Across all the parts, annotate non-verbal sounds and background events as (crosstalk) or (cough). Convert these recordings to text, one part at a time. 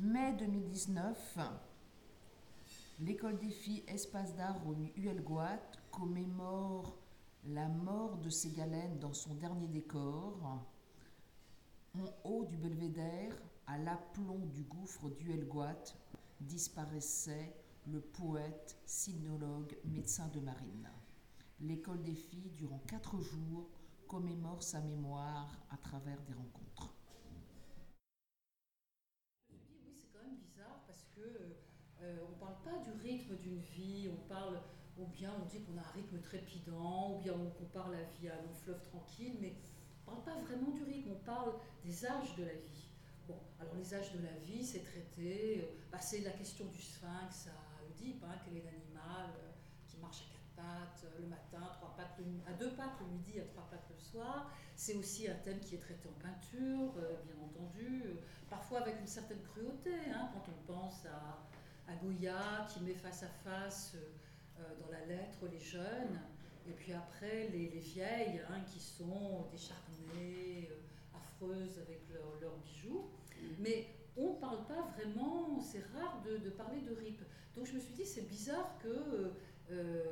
Mai 2019, l'école des filles Espace d'art au Huelgoat commémore la mort de Ségalène dans son dernier décor. En haut du belvédère, à l'aplomb du gouffre d'Huelgoat, disparaissait le poète, sinologue, médecin de marine. L'école des filles, durant quatre jours, commémore sa mémoire à travers des rencontres. Je me suis dit, oui, c'est quand même bizarre parce que euh, on ne parle pas du rythme d'une vie, on parle, ou bien on dit qu'on a un rythme trépidant, ou bien on compare la vie à un long fleuve tranquille, mais on ne parle pas vraiment du rythme, on parle des âges de la vie. Bon, alors les âges de la vie, c'est traité, euh, bah, c'est la question du sphinx à Oedipe, hein, quel est l'animal euh, qui marche à quatre pattes le matin, trois pattes à deux pattes le midi, à trois pattes le soir. C'est aussi un thème qui est traité en peinture, bien entendu, parfois avec une certaine cruauté, hein, quand on pense à à Goya qui met face à face euh, dans la lettre les jeunes, et puis après les, vieilles hein, qui sont décharnées, euh, affreuses avec leurs bijoux. Mm. Mais on ne parle pas vraiment, c'est rare de, parler de RIP. Donc je me suis dit, c'est bizarre que euh,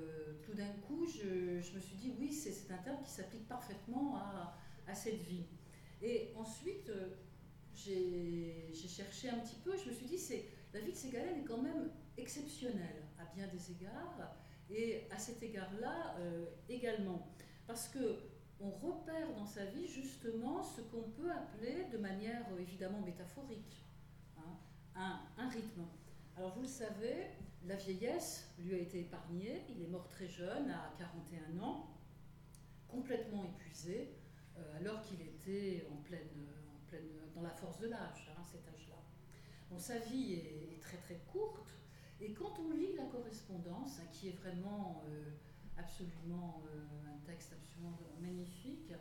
tout d'un coup, je, me suis dit, oui, c'est un terme qui s'applique parfaitement à, à, cette vie. Et ensuite, j'ai cherché un petit peu, je me suis dit, c'est la vie de Ségalène est quand même exceptionnelle à bien des égards, et à cet égard-là euh, également, parce que on repère dans sa vie justement ce qu'on peut appeler de manière évidemment métaphorique hein, un, rythme. Alors vous le savez, la vieillesse lui a été épargnée, il est mort très jeune, à 41 ans, complètement épuisé, euh, alors qu'il était en pleine, dans la force de l'âge, hein, cet âge-là. Sa vie est, très très courte, et quand on lit la correspondance, hein, qui est vraiment euh, absolument euh, un texte absolument magnifique,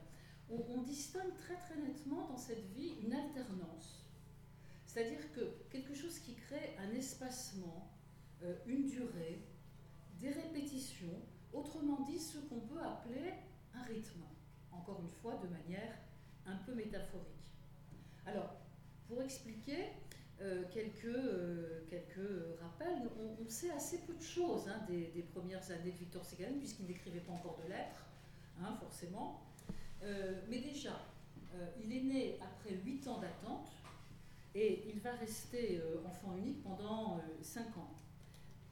on, distingue très très nettement dans cette vie une alternance. C'est-à-dire que quelque chose qui crée un espacement, euh, une durée, des répétitions, autrement dit ce qu'on peut appeler un rythme, encore une fois de manière un peu métaphorique. Alors, pour expliquer euh, quelques, euh, quelques rappels, on, sait assez peu de choses hein, des, premières années de Victor Ségalène, puisqu'il n'écrivait pas encore de lettres, hein, forcément. Euh, mais déjà, il est né après 8 ans d'attente et il va rester enfant unique pendant 5 ans.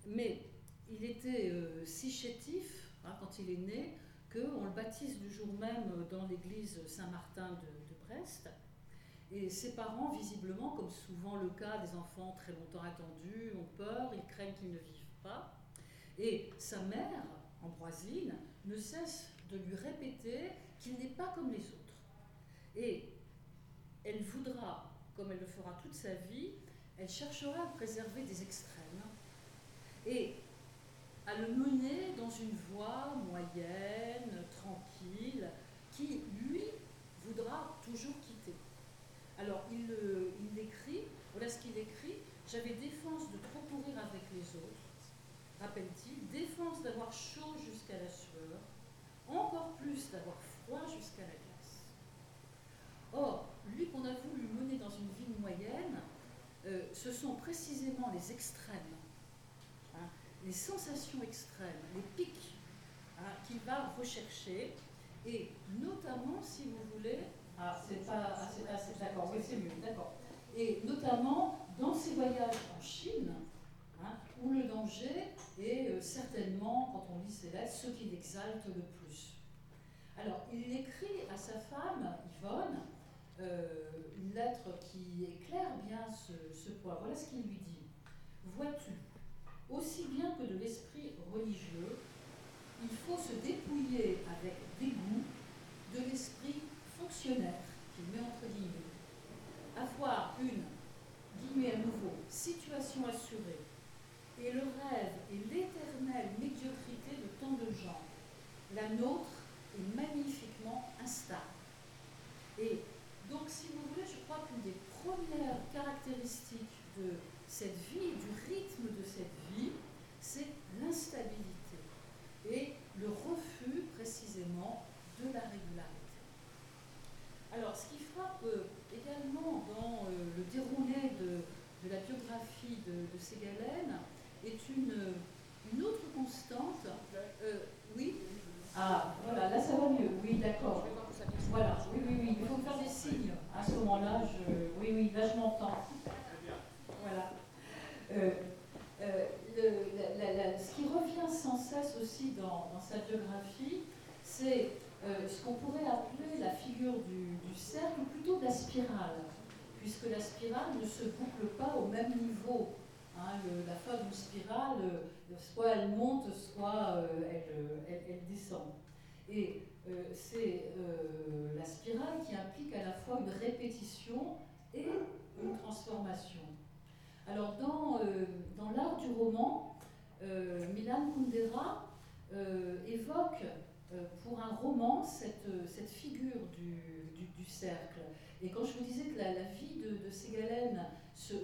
Mais il était si chétif hein, quand il est né qu'on le baptise du jour même dans l'église Saint-Martin de, de Brest. Et ses parents, visiblement, comme souvent le cas des enfants très longtemps attendus, ont peur, ils craignent qu'ils ne vivent pas. Et sa mère, Ambroisine, ne cesse de lui répéter qu'il n'est pas comme les autres. Et elle voudra, comme elle le fera toute sa vie, elle cherchera à préserver des extrêmes et à le mener dans une voie moyenne, tranquille, qui, lui, voudra toujours. Alors, il, écrit, voilà ce qu'il écrit. J'avais défense de trop courir avec les autres, rappelle-t-il, défense d'avoir chaud jusqu'à la sueur, encore plus d'avoir froid jusqu'à la glace. Or, lui qu'on a voulu mener dans une vie moyenne, euh, ce sont précisément les extrêmes, hein, les sensations extrêmes, les pics hein, qu'il va rechercher, et notamment, si vous voulez, ah, c'est pas. Ah, c'est, d'accord, oui, c'est mieux, d'accord. Et notamment dans ses voyages en Chine, hein, où le danger est euh, certainement, quand on lit ses lettres, ce qui l'exalte le plus. Alors, il écrit à sa femme, Yvonne, euh, une lettre qui éclaire bien ce, ce point. Voilà ce qu'il lui dit. Vois-tu, aussi bien que de l'esprit religieux, il faut se dépouiller avec dégoût de l'esprit qu'il met entre guillemets, avoir une, guillemets à nouveau, situation assurée, et le rêve et l'éternelle médiocrité de tant de gens, la nôtre est magnifiquement instable. Et donc, si vous voulez, je crois qu'une des premières caractéristiques de cette vie, du rythme de cette vie, c'est l'instabilité et le refus précisément de la régularité. Alors, ce qui frappe euh, également dans euh, le déroulé de, la photographie de, de Ségalène est une, autre constante. Euh, oui? Ah, voilà, là ça va mieux. Oui, d'accord. Voilà, oui, oui, oui. Il faut faire des signes. À ce moment-là, je... oui, oui, là je m'entends. Voilà. Euh, euh, ce qui revient sans cesse aussi dans, sa biographie, c'est ce qu'on pourrait appeler la figure du, du, cercle, ou plutôt de la spirale, puisque la spirale ne se boucle pas au même niveau. Hein, la fin d'une spirale, euh, soit elle monte, soit euh, elle, elle, descend. Et c'est la spirale qui implique à la fois une répétition et une transformation. Alors dans, dans l'art du roman, Milan Kundera évoque euh, pour un roman cette, euh, cette figure du, du, cercle. Et quand je vous disais que la, vie de, de Ségalène se,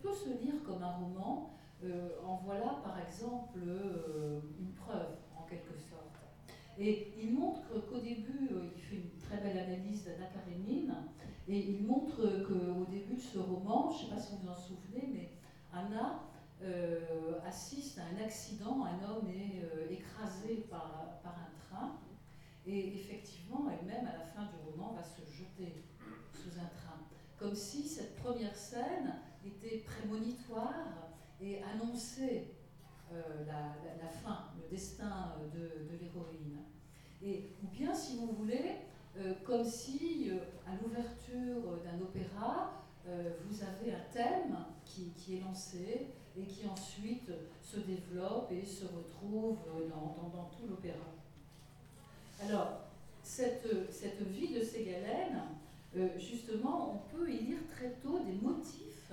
peut se lire comme un roman, euh, en voilà par exemple une preuve en quelque sorte. Et il montre qu'au début, il fait une très belle analyse d'Anna Karenine, et il montre qu'au début de ce roman, je ne sais pas si vous vous en souvenez, mais Anna assiste à un accident, un homme est écrasé par, par un et effectivement, elle-même, à la fin du roman, va se jeter sous un train. Comme si cette première scène était prémonitoire et annonçait euh, la, fin, le destin de, l'héroïne. Et, ou bien, si vous voulez, euh, comme si, euh, à l'ouverture d'un opéra, vous avez un thème qui, est lancé et qui ensuite se développe et se retrouve dans tout l'opéra. Alors, cette, vie de Ségalène, euh, justement, on peut y lire très tôt des motifs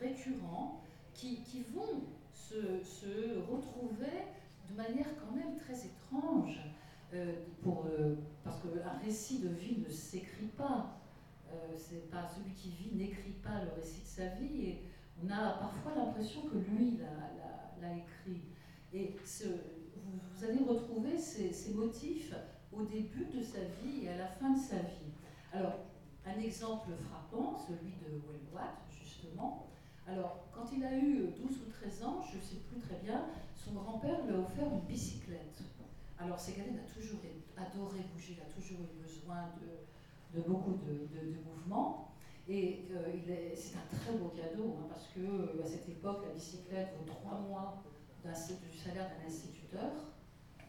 récurrents qui, vont se, se, retrouver de manière quand même très étrange, euh, pour, euh, parce qu'un récit de vie ne s'écrit pas. c'est pas celui qui vit n'écrit pas le récit de sa vie et on a parfois l'impression que lui l'a écrit. Et ce, vous, allez retrouver ces, motifs au début de sa vie et à la fin de sa vie. Alors, un exemple frappant, celui de Wellwatt, justement. Alors, quand il a eu 12 ou 13 ans, je ne sais plus très bien, son grand-père lui a offert une bicyclette. Alors, Ségalène a toujours adoré bouger, il a toujours eu besoin de, beaucoup de, mouvements. Et euh, c'est un très beau cadeau, hein, parce que euh, à cette époque, la bicyclette vaut trois mois du salaire d'un instituteur,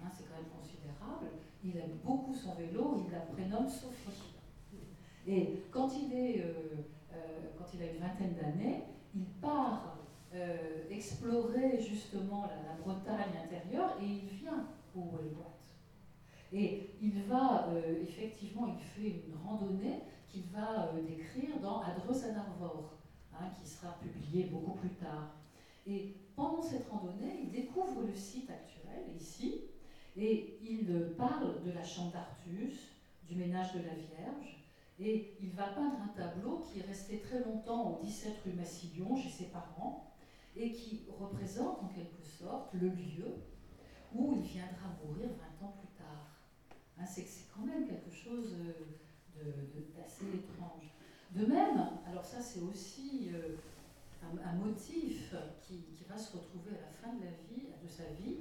hein, c'est quand même considérable. Il aime beaucoup son vélo, il la prénomme Sophie. Et quand il, euh, euh, a une vingtaine d'années, il part euh, explorer justement la, Bretagne intérieure et il vient au Wellboat. Et il va, effectivement, il fait une randonnée qu'il va décrire dans Adros hein, qui sera publié beaucoup plus tard. Et pendant cette randonnée, il découvre le site actuel, ici, et il parle de la chambre d'Artus, du ménage de la Vierge, et il va peindre un tableau qui est resté très longtemps au 17 rue Massillon, chez ses parents, et qui représente en quelque sorte le lieu où il viendra mourir 20 ans plus tard. Hein, c'est quand même quelque chose d'assez étrange. De même, alors ça c'est aussi euh, un, motif qui, va se retrouver à la fin de, de sa vie.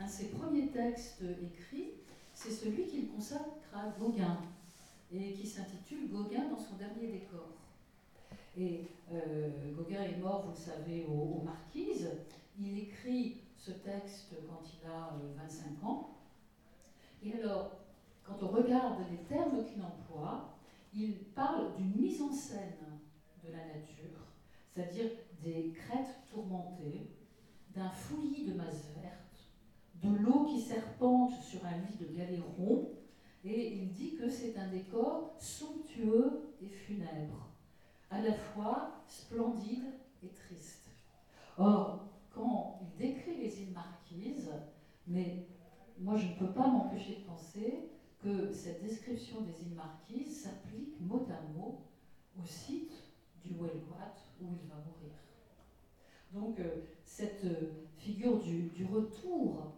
Un de ses premiers textes écrits, c'est celui qu'il consacre à Gauguin et qui s'intitule Gauguin dans son dernier décor. Et euh, Gauguin est mort, vous le savez, aux, Marquises. Il écrit ce texte quand il a 25 euh, ans. Et alors, quand on regarde les termes qu'il emploie, il parle d'une mise en scène de la nature c'est-à-dire des crêtes tourmentées, d'un fouillis de masse verte, de l'eau qui serpente sur un lit de galéron, et il dit que c'est un décor somptueux et funèbre, à la fois splendide et triste. Or, quand il décrit les îles Marquises, mais moi je ne peux pas m'empêcher de penser que cette description des îles Marquises s'applique mot à mot au site du Wellquat où il va mourir. Donc euh, cette euh, figure du, retour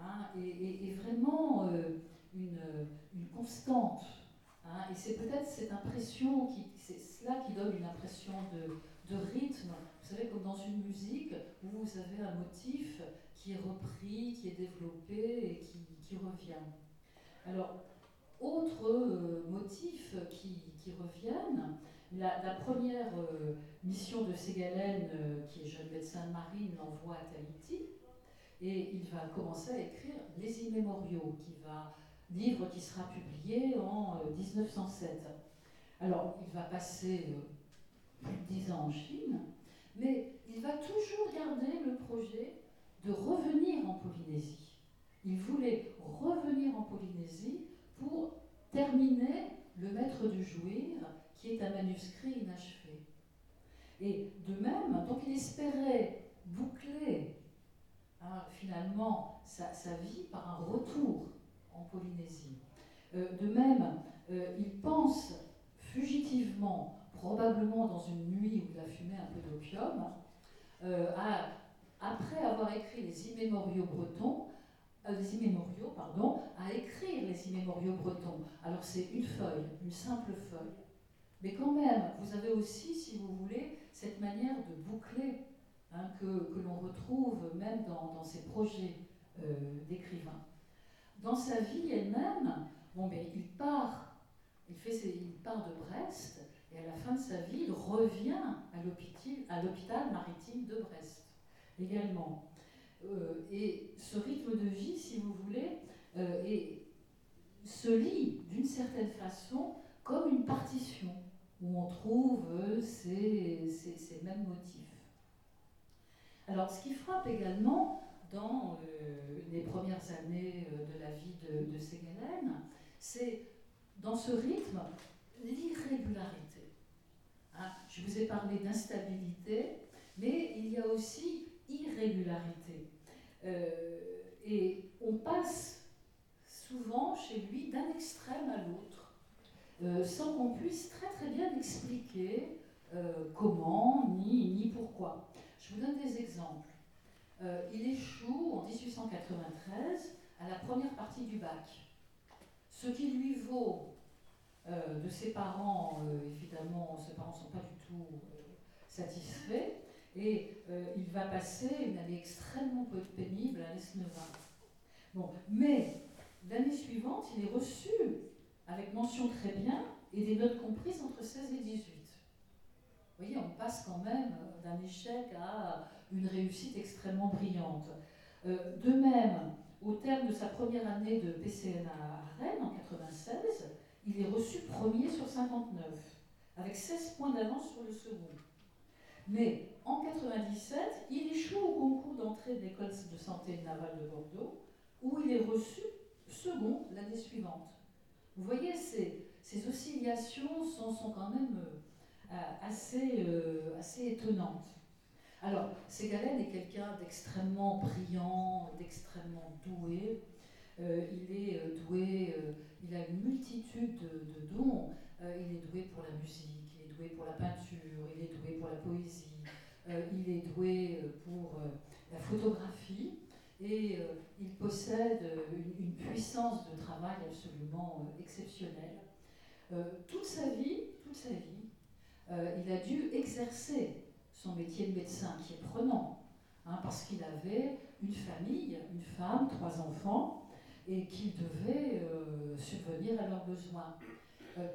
hein, est, vraiment euh, une, constante. Hein, et c'est peut-être cette impression, qui, c'est cela qui donne une impression de, rythme. Vous savez, comme dans une musique où vous avez un motif qui est repris, qui est développé et qui, revient. Alors, autres euh, motifs qui, reviennent, la, première euh, mission de Ségalen, euh, qui est jeune médecin de marine, l'envoie à Tahiti, et il va commencer à écrire Les Immémoriaux, qui va, livre qui sera publié en 1907. Alors, il va passer plus de dix ans en Chine, mais il va toujours garder le projet de revenir en Polynésie. Il voulait revenir en Polynésie pour terminer Le Maître du Jouir, qui est un manuscrit inachevé. Et de même, donc il espérait boucler hein, finalement sa, vie par un retour en Polynésie. Euh, de même, euh, il pense fugitivement, probablement dans une nuit où il a fumé un peu d'opium, euh, après avoir écrit les immémoriaux bretons, les immémoriaux, pardon, à écrire les immémoriaux bretons. Alors c'est une feuille, une simple feuille. Mais quand même, vous avez aussi, si vous voulez, cette manière de boucler hein, que, l'on retrouve même dans, ses projets euh, d'écrivain. Dans sa vie elle-même, bon, mais il part, il, part de Brest, et à la fin de sa vie, il revient à l'hôpital maritime de Brest également. Euh, et ce rythme de vie, si vous voulez, euh, se lit d'une certaine façon comme une partition où on trouve ces, mêmes motifs. Alors, ce qui frappe également dans les premières années de la vie de, de c'est dans ce rythme l'irrégularité. Hein, je vous ai parlé d'instabilité, mais il y a aussi irrégularité. Euh, et on passe souvent chez lui d'un extrême à l'autre, euh, sans qu'on puisse très très bien expliquer euh, comment ni, ni pourquoi. Je vous donne des exemples. il échoue en 1893 à la première partie du bac, ce qui lui vaut de ses parents, évidemment, ses parents ne sont pas du tout satisfaits, et euh, il va passer une année extrêmement pénible à l'ESNEVA. Bon, mais l'année suivante, il est reçu avec mention très bien et des notes comprises entre 16 et 18. Vous voyez, on passe quand même d'un échec à une réussite extrêmement brillante. Euh, de même, au terme de sa première année de PCN à Rennes en 96, il est reçu premier sur 59, avec 16 points d'avance sur le second. Mais en 97, il échoue au concours d'entrée de l'école de santé navale de Bordeaux, où il est reçu second l'année suivante. Vous voyez, ces, oscillations sont, sont, quand même euh, assez, euh, assez étonnantes. Alors, Ségalen est quelqu'un d'extrêmement brillant, d'extrêmement doué. Euh, il est doué, il a une multitude de, dons. il est doué pour la musique, il est doué pour la peinture, il est doué pour la poésie, euh, il est doué euh, pour euh, la photographie et il possède une, puissance de travail absolument exceptionnelle. toute sa vie, toute sa vie, il a dû exercer son métier de médecin qui est prenant, hein, parce qu'il avait une famille, une femme, trois enfants, et qu'il devait subvenir à leurs besoins.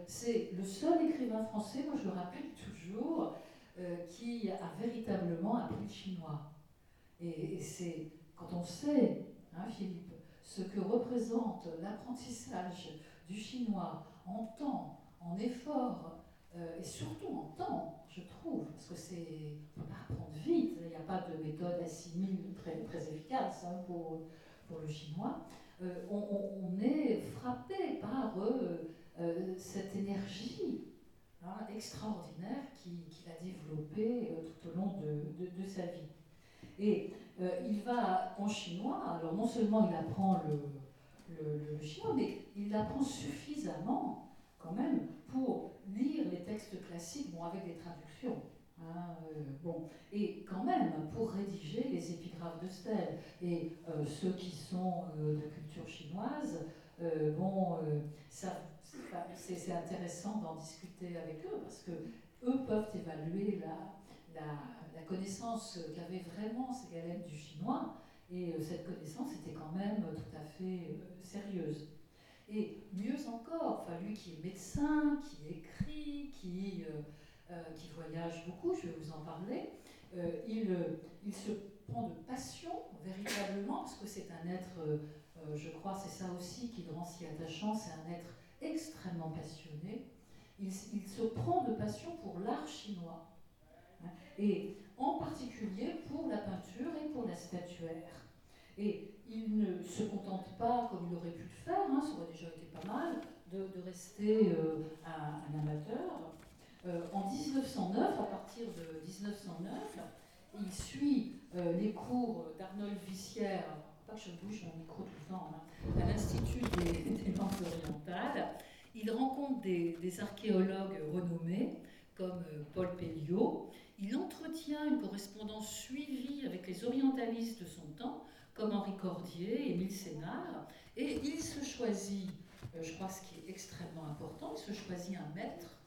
c'est le seul écrivain français, moi je le rappelle toujours, euh, qui a véritablement appris le chinois. Et, c'est quand on sait, hein, Philippe, ce que représente l'apprentissage du chinois en temps, en effort, euh, et surtout en temps, je trouve, parce que c'est, on peut pas apprendre vite, il n'y a pas de méthode assimile très, très efficace hein, pour, pour le chinois. Euh, on, est frappé par cette énergie Hein, extraordinaire qu'il a développé euh, tout au long de, sa vie. Et euh, il va en chinois, alors non seulement il apprend le, chinois, mais il l'apprend suffisamment quand même pour lire les textes classiques, bon, avec des traductions. Hein, euh, bon, et quand même pour rédiger les épigraphes de stèles. Et ceux qui sont de culture chinoise, bon, ça c'est intéressant d'en discuter avec eux parce que eux peuvent évaluer la, connaissance qu'avaient vraiment ces Galènes du chinois, et cette connaissance était quand même tout à fait sérieuse. Et mieux encore, enfin, lui qui est médecin, qui écrit, qui, qui voyage beaucoup, je vais vous en parler, il, il se prend de passion véritablement, parce que c'est un être, je crois, c'est ça aussi qui le rend si attachant, c'est un être extrêmement passionné. Il, se prend de passion pour l'art chinois, hein, et en particulier pour la peinture et pour la statuaire. Et il ne se contente pas, comme il aurait pu le faire, hein, ça aurait déjà été pas mal, de, rester euh, un, amateur. Euh, en 1909, à partir de 1909, il suit euh, les cours d'Arnold Vissière, pas que je bouge mon micro tout le temps, hein, à l'Institut des, (laughs) des langues orientales, il rencontre des, archéologues renommés comme euh, Paul Pelliot. Il entretient une correspondance suivie avec les orientalistes de son temps, comme Henri Cordier, Émile Sénard, et il se choisit, euh, je crois ce qui est extrêmement important, il se choisit un maître,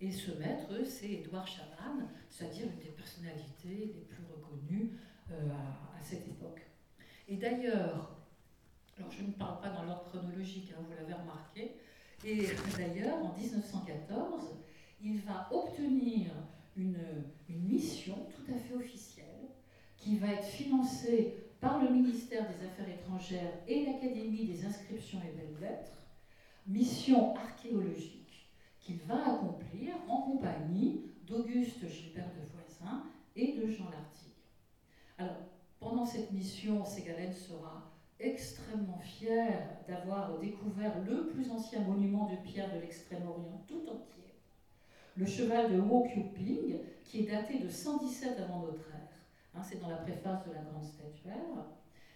et ce maître, c'est Édouard Chavannes, c'est-à-dire une des personnalités les plus reconnues euh, à, cette époque. Et d'ailleurs, alors je ne parle pas dans l'ordre chronologique, hein, vous l'avez remarqué, et d'ailleurs, en 1914, il va obtenir une, mission tout à fait officielle qui va être financée par le ministère des Affaires étrangères et l'Académie des inscriptions et belles-lettres, mission archéologique qu'il va accomplir en compagnie d'Auguste Gilbert de Voisin et de Jean Lartigue. Alors, pendant cette mission, Ségalène sera extrêmement fier d'avoir découvert le plus ancien monument de pierre de l'Extrême-Orient tout entier, le cheval de Ping, qui est daté de 117 avant notre ère. Hein, c'est dans la préface de la grande statuaire.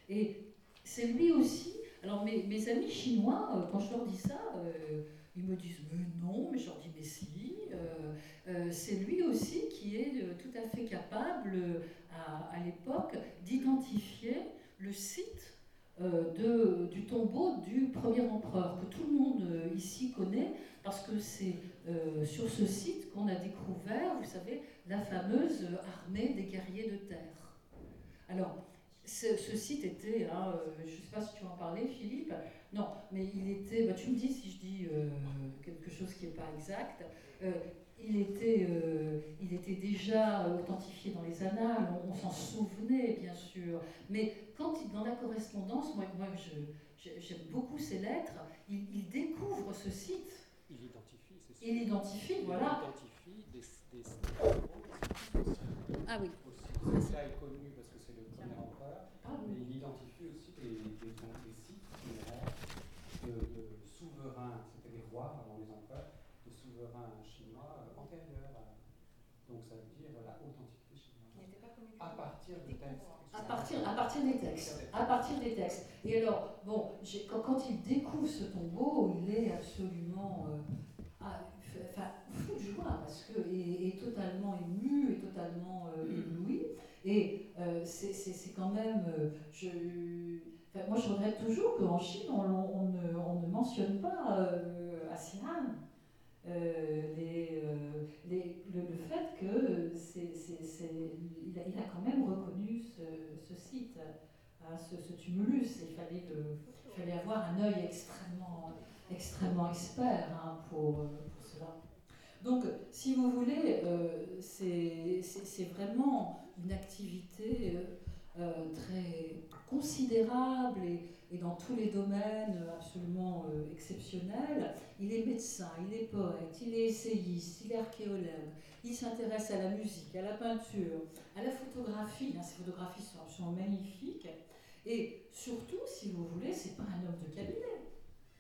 Et c'est lui aussi. Alors, mes, amis chinois, euh, quand je leur dis ça, euh, ils me disent mais non, mais je leur dis mais si. Euh, c'est lui aussi qui est tout à fait capable, à, l'époque, d'identifier le site du tombeau du premier empereur, que tout le monde ici connaît, parce que c'est sur ce site qu'on a découvert, vous savez, la fameuse armée des guerriers de terre. Alors, ce, site était, hein, je ne sais pas si tu en parlais, Philippe, non, mais il était, bah, tu me dis si je dis quelque chose qui n'est pas exact, il était, euh, il était déjà authentifié dans les annales, on, s'en souvenait bien sûr, mais quand dans la correspondance, moi, moi j'aime beaucoup ces lettres, il, découvre ce site. Il identifie, c'est. Il identifie, voilà. Il identifie des, des, Ah oui. Aussi, ça est connu parce que c'est le premier empereur, mais il identifie aussi des, des, des sites de, de souverains, c'était des rois avant les empereurs, de souverains donc ça veut dire la authenticité chinoise. À partir des textes. À partir, des textes. À partir des textes. Et alors, bon, quand, quand, il découvre ce tombeau, il est absolument euh, ah, enfin, fou de joie parce que est, totalement ému et totalement euh, ébloui. Et euh, c'est quand même, je, moi je regrette toujours qu'en Chine on, on, ne, on, ne, mentionne pas euh, Asian. Euh, euh, les, le, fait que c'est, il, a, il, a, quand même reconnu ce, ce site, hein, ce, ce, tumulus. Il fallait, le, fallait avoir un œil extrêmement, extrêmement expert hein, pour, pour, cela. Donc, si vous voulez, euh, c'est, vraiment une activité euh, très considérable et, et, dans tous les domaines absolument euh, exceptionnels. Il est médecin, il est poète, il est essayiste, il est archéologue, il s'intéresse à la musique, à la peinture, à la photographie. Hein, ces photographies sont absolument magnifiques. Et surtout, si vous voulez, c'est pas un homme de cabinet.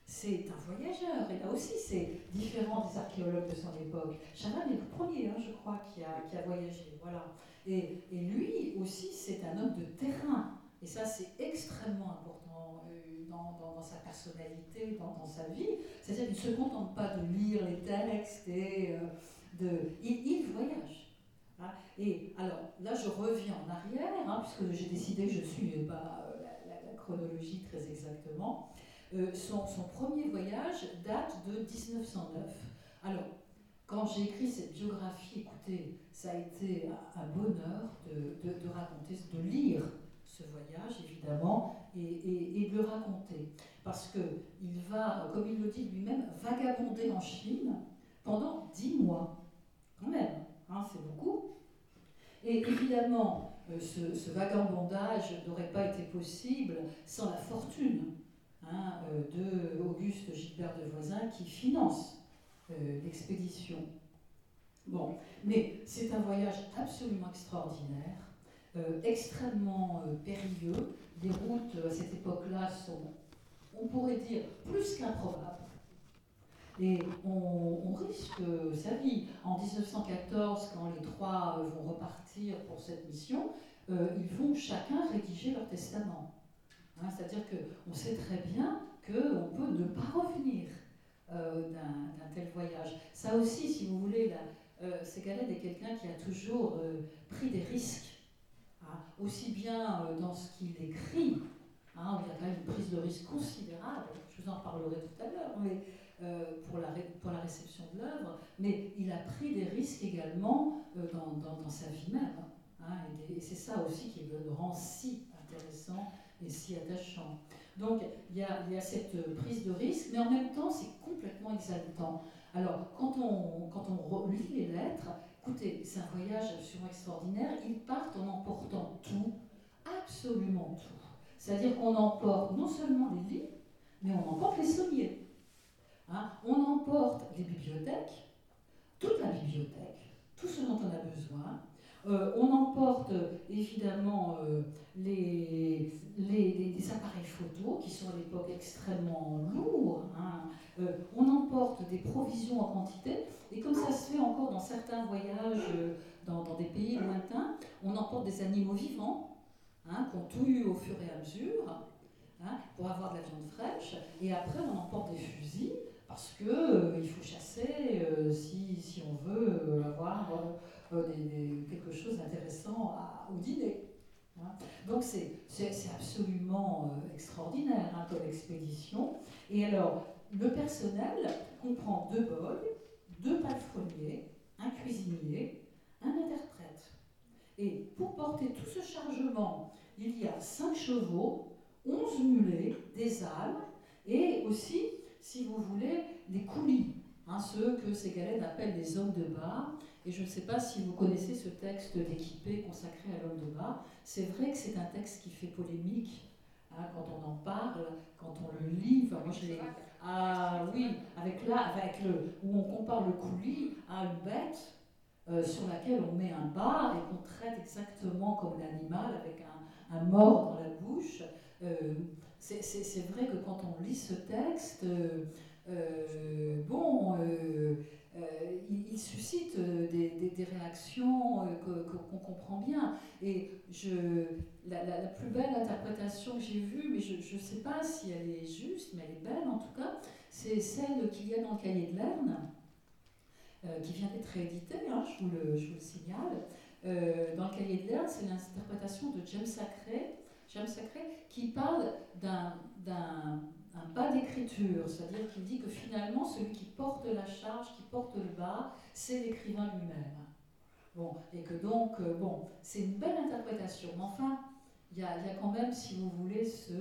C'est un voyageur, et là aussi c'est différent des archéologues de son époque. Chaman est le premier, hein, je crois, qui a, qui a voyagé. Voilà. Et, lui aussi, c'est un homme de terrain. Et ça, c'est extrêmement important euh, dans, sa personnalité, dans, sa vie. C'est-à-dire qu'il ne se contente pas de lire les textes et euh, de. Il, voyage. Hein. Et alors, là, je reviens en arrière, hein, puisque j'ai décidé que je ne suis pas euh, la, chronologie très exactement. son, son, premier voyage date de 1909. Alors, quand j'ai écrit cette biographie, écoutez, ça a été un bonheur de, raconter, de lire ce voyage, évidemment, et, de le raconter. Parce qu'il va, comme il le dit lui-même, vagabonder en Chine pendant dix mois. Quand même, hein, c'est beaucoup. Et évidemment, euh, ce, vagabondage n'aurait pas été possible sans la fortune hein, euh, de Auguste Gilbert de Voisin qui finance euh, l'expédition. Bon, mais c'est un voyage absolument extraordinaire, extrêmement euh, périlleux. Les routes à cette époque-là sont, on pourrait dire, plus qu'improbables. Et on, risque sa vie. En 1914, quand les trois vont repartir pour cette mission, ils vont chacun rédiger leur testament. Hein, c'est-à-dire qu'on sait très bien qu'on peut ne pas revenir. Euh, d'un tel voyage. Ça aussi, si vous voulez, euh, Ségalène est quelqu'un qui a toujours euh, pris des risques, hein, aussi bien euh, dans ce qu'il écrit, hein, il y a quand même une prise de risque considérable, je vous en parlerai tout à l'heure, mais pour, la pour la réception de l'œuvre, mais il a pris des risques également dans, dans, sa vie même. Hein, et, c'est ça aussi qui le rend si intéressant et si attachant. Donc il y, a, cette prise de risque, mais en même temps c'est complètement exaltant. Alors quand on, quand on lit les lettres, écoutez, c'est un voyage absolument extraordinaire, ils partent en emportant tout, absolument tout. C'est-à-dire qu'on emporte non seulement les livres, mais on emporte les sauniers. Hein. on emporte les bibliothèques, toute la bibliothèque, tout ce dont on a besoin, euh, on emporte évidemment euh, les, les, appareils photo qui sont à l'époque extrêmement lourds. Hein. Euh, on emporte des provisions en quantité. Et comme ça se fait encore dans certains voyages dans, des pays lointains, on emporte des animaux vivants hein, qu'on tue au fur et à mesure hein, pour avoir de la viande fraîche. Et après, on emporte des fusils parce qu'il faut chasser si, si, on veut avoir quelque chose d'intéressant au dîner. Donc c'est absolument euh, extraordinaire hein, comme expédition. Et alors, le personnel comprend deux bols, deux palefreniers, un cuisinier, un interprète. Et pour porter tout ce chargement, il y a cinq chevaux, onze mulets, des ânes et aussi, si vous voulez, des coulis, hein, ceux que ces galènes appellent les hommes de bar, et je ne sais pas si vous connaissez ce texte d'équipé consacré à l'homme de bas. C'est vrai que c'est un texte qui fait polémique hein, quand on en parle, quand on le lit. moi, je ah oui, avec là, avec le où on compare le coulis à une bête euh, sur laquelle on met un bar et qu'on traite exactement comme l'animal avec un, un, mort dans la bouche. Euh, c'est vrai que quand on lit ce texte, euh, bon euh, il, suscite euh, des, réactions euh, qu'on comprend bien. Et je, la, plus belle interprétation que j'ai vue, mais je ne sais pas si elle est juste, mais elle est belle en tout cas, c'est celle qu'il y a dans le cahier de Lerne, qui vient d'être réédité, hein, je, vous le, je, vous le, signale. dans le cahier de Lerne, c'est l'interprétation de James Sacré, James Sacré qui parle d'un un pas d'écriture, c'est-à-dire qu'il dit que finalement, celui qui porte la charge, qui porte le bas, c'est l'écrivain lui-même. Bon, et que donc, euh, bon, c'est une belle interprétation, mais enfin, il y, a, quand même, si vous voulez, ce,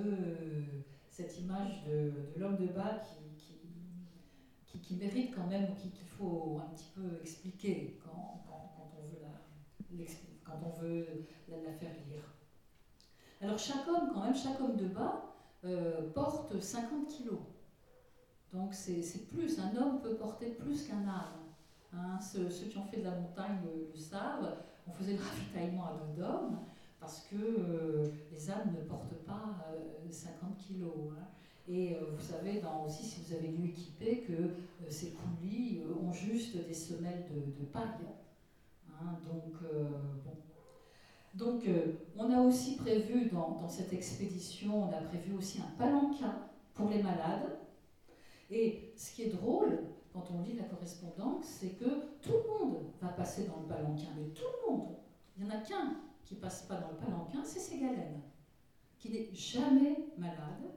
cette image de, l'homme de bas qui, qui, mérite quand même, qu'il faut un petit peu expliquer quand, quand, on veut, la, quand on veut la faire lire. Alors chaque homme, quand même, chaque homme de bas, euh, porte 50 kilos. Donc c'est plus, un homme peut porter plus qu'un âne. Hein. Ceux, qui ont fait de la montagne le, savent, on faisait le (laughs) ravitaillement à dos d'homme parce que euh, les ânes ne portent pas 50 euh, kilos. Hein. Et vous savez aussi, si vous avez lu équipé, que ces coulis ont juste des semelles de, paille. Hein. Donc, bon, donc, euh, on a aussi prévu dans, cette expédition, on a prévu aussi un palanquin pour les malades. Et ce qui est drôle, quand on lit la correspondance, c'est que tout le monde va passer dans le palanquin, mais tout le monde. Il n'y en a qu'un qui passe pas dans le palanquin, c'est Ségalène, qui n'est jamais malade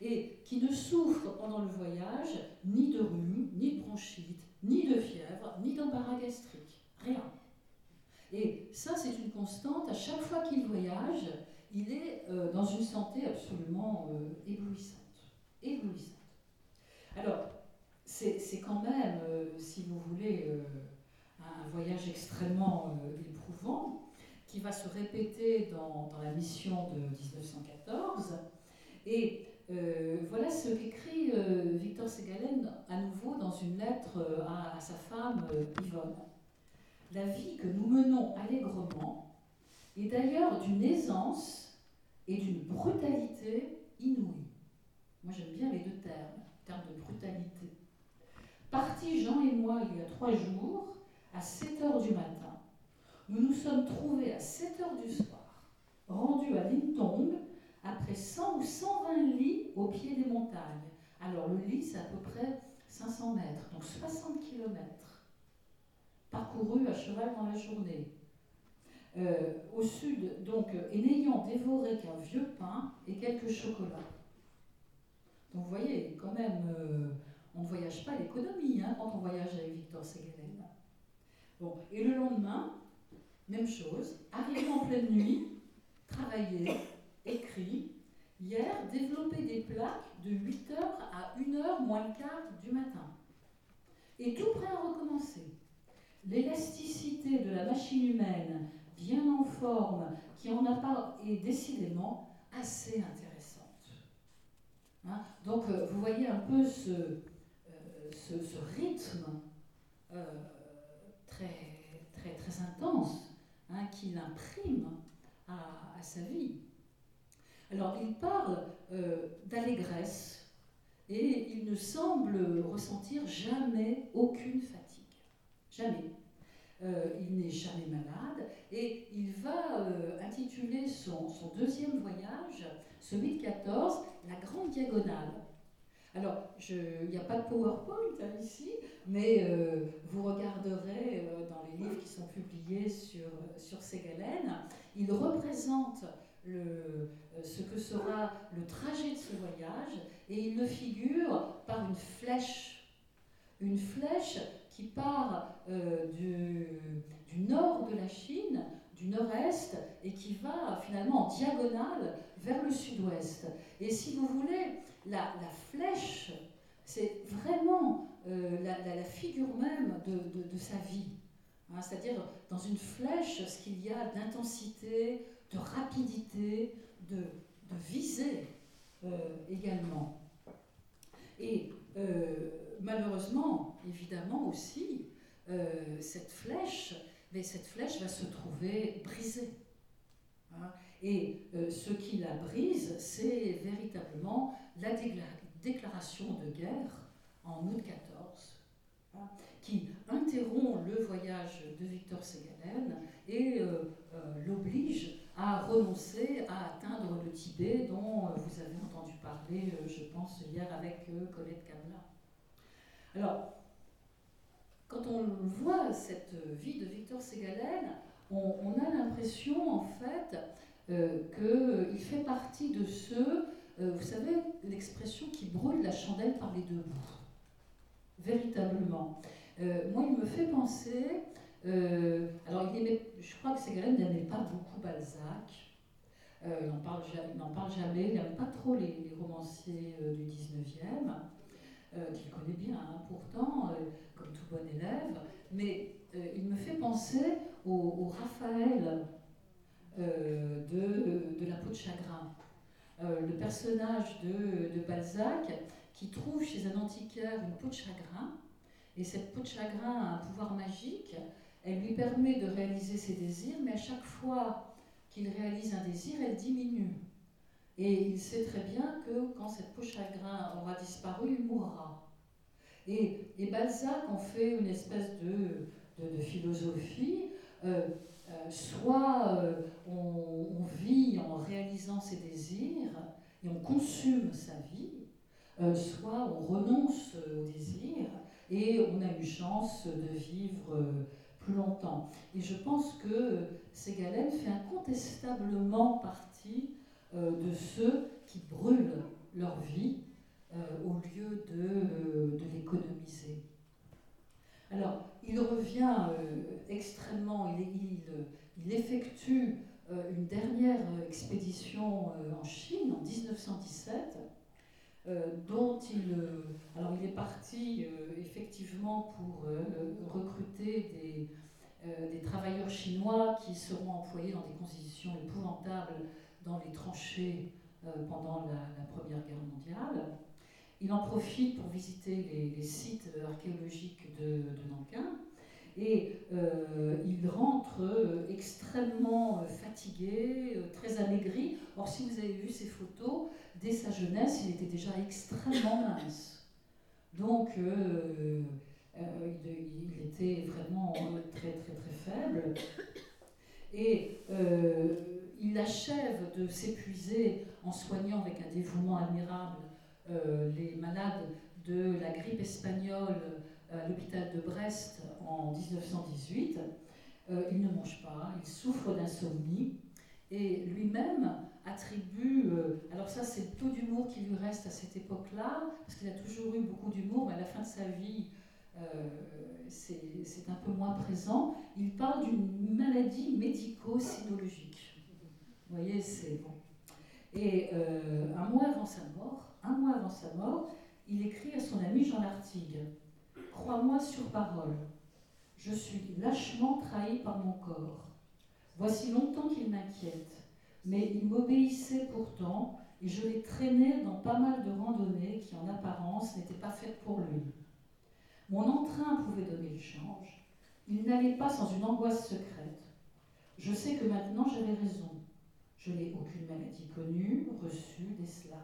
et qui ne souffre pendant le voyage ni de rhume, ni de bronchite, ni de fièvre, ni d'embarras gastrique. Rien. Et ça, c'est une constante. À chaque fois qu'il voyage, il est euh, dans une santé absolument euh, éblouissante. Éblouissante. Alors, c'est quand même, euh, si vous voulez, un voyage extrêmement éprouvant qui va se répéter dans, la mission de 1914. Et voilà ce qu'écrit Victor Segalen à nouveau dans une lettre à sa femme Yvonne. La vie que nous menons allègrement est d'ailleurs d'une aisance et d'une brutalité inouïe. Moi j'aime bien les deux termes, termes de brutalité. Partis Jean et moi il y a trois jours, à 7 heures du matin, nous nous sommes trouvés à 7 heures du soir, rendus à Lintong, après 100 ou 120 lits au pied des montagnes. Alors le lit, c'est à peu près 500 mètres, donc 60 kilomètres, parcourus à cheval dans la journée. Euh, au sud, donc, et n'ayant dévoré qu'un vieux pain et quelques chocolats. Donc vous voyez, quand même, euh, on ne voyage pas l'économie hein, quand on voyage avec Victor Segalen. Bon, et le lendemain, même chose, arrivé en pleine nuit, travailler, écrit, hier, développer des plaques de 8h à 1h moins le quart du matin. Et tout prêt à recommencer. L'élasticité de la machine humaine bien en forme, qui en a pas, est décidément assez intéressante. Hein? Donc euh, vous voyez un peu ce, euh, ce, rythme euh, très, très, très intense hein, qu'il imprime à, à, sa vie. Alors il parle d'allégresse et il ne semble ressentir jamais aucune fatigue. Jamais. Euh, il n'est jamais malade, et il va euh, intituler son, deuxième voyage, celui de 14, La Grande Diagonale. Alors, il n'y a pas de PowerPoint hein, ici, mais euh, vous regarderez dans les livres qui sont publiés sur, sur Ségalène, il représente le, ce que sera le trajet de ce voyage, et il le figure par une flèche. Une flèche qui part euh, du, nord de la Chine, du nord-est, et qui va finalement en diagonale vers le sud-ouest. Et si vous voulez, la, flèche, c'est vraiment euh, la, figure même de, sa vie. Hein, c'est-à-dire, dans une flèche, ce qu'il y a d'intensité, de rapidité, de, visée euh, également. Et malheureusement, évidemment aussi, euh, cette flèche, va se trouver brisée. Hein. Et euh, ce qui la brise, c'est véritablement la déclaration de guerre en août 14, hein, qui interrompt le voyage de Victor Segalen et euh, l'oblige à renoncer à atteindre le Tibet, dont vous avez entendu parler, je pense, hier avec Colette Kamla. Alors, quand on voit cette vie de Victor Segalen, on, a l'impression en fait euh, qu'il fait partie de ceux, euh, vous savez, l'expression qui brûle la chandelle par les deux bouts. Véritablement. Euh, moi, il me fait penser. alors, il je crois que Segalen n'aimait pas beaucoup Balzac. il n'en parle, parle, jamais, il n'aime pas trop les, les romanciers du 19e. Euh, qu'il connaît bien hein, pourtant, euh, comme tout bon élève, mais euh, il me fait penser au, Raphaël de, La peau de chagrin. le personnage de, Balzac qui trouve chez un antiquaire une peau de chagrin, et cette peau de chagrin a un pouvoir magique, elle lui permet de réaliser ses désirs, mais à chaque fois qu'il réalise un désir, elle diminue. Et il sait très bien que quand cette peau chagrin aura disparu, il mourra. Et, et Balzac en fait une espèce de, de, philosophie. Euh, euh, soit euh, on, vit en réalisant ses désirs et on consume sa vie, soit on renonce aux désirs et on a une chance de vivre plus longtemps. Et je pense que Ségalen fait incontestablement partie de ceux qui brûlent leur vie au lieu de, de l'économiser. Alors, il revient extrêmement, il, effectue une dernière expédition en Chine en 1917 euh, dont il, euh, est parti euh, effectivement pour recruter des, des, travailleurs chinois qui seront employés dans des conditions épouvantables dans les tranchées pendant la, Première Guerre mondiale. Il en profite pour visiter les, sites archéologiques de, Nankin et il rentre extrêmement fatigué, très amaigri. Or, si vous avez vu ces photos, dès sa jeunesse, il était déjà extrêmement mince. Donc, euh, euh, il, était vraiment très, très, très faible. Et euh, il achève de s'épuiser en soignant avec un dévouement admirable les malades de la grippe espagnole à l'hôpital de Brest en 1918. il ne mange pas, il souffre d'insomnie et lui-même attribue, euh, alors ça c'est le peu d'humour qui lui reste à cette époque-là, parce qu'il a toujours eu beaucoup d'humour, mais à la fin de sa vie, euh, c'est un peu moins présent. Il parle d'une maladie médico-sinologique. Voyez, c'est bon. Et euh, un mois avant sa mort, un mois avant sa mort, il écrit à son ami Jean Lartigue Crois-moi sur parole, je suis lâchement trahi par mon corps. Voici longtemps qu'il m'inquiète mais il m'obéissait pourtant et je l'ai traîné dans pas mal de randonnées qui en apparence n'étaient pas faites pour lui. Mon entrain pouvait donner le change. Il n'allait pas sans une angoisse secrète. Je sais que maintenant j'avais raison. Je n'ai aucune maladie connue, reçue, décelable.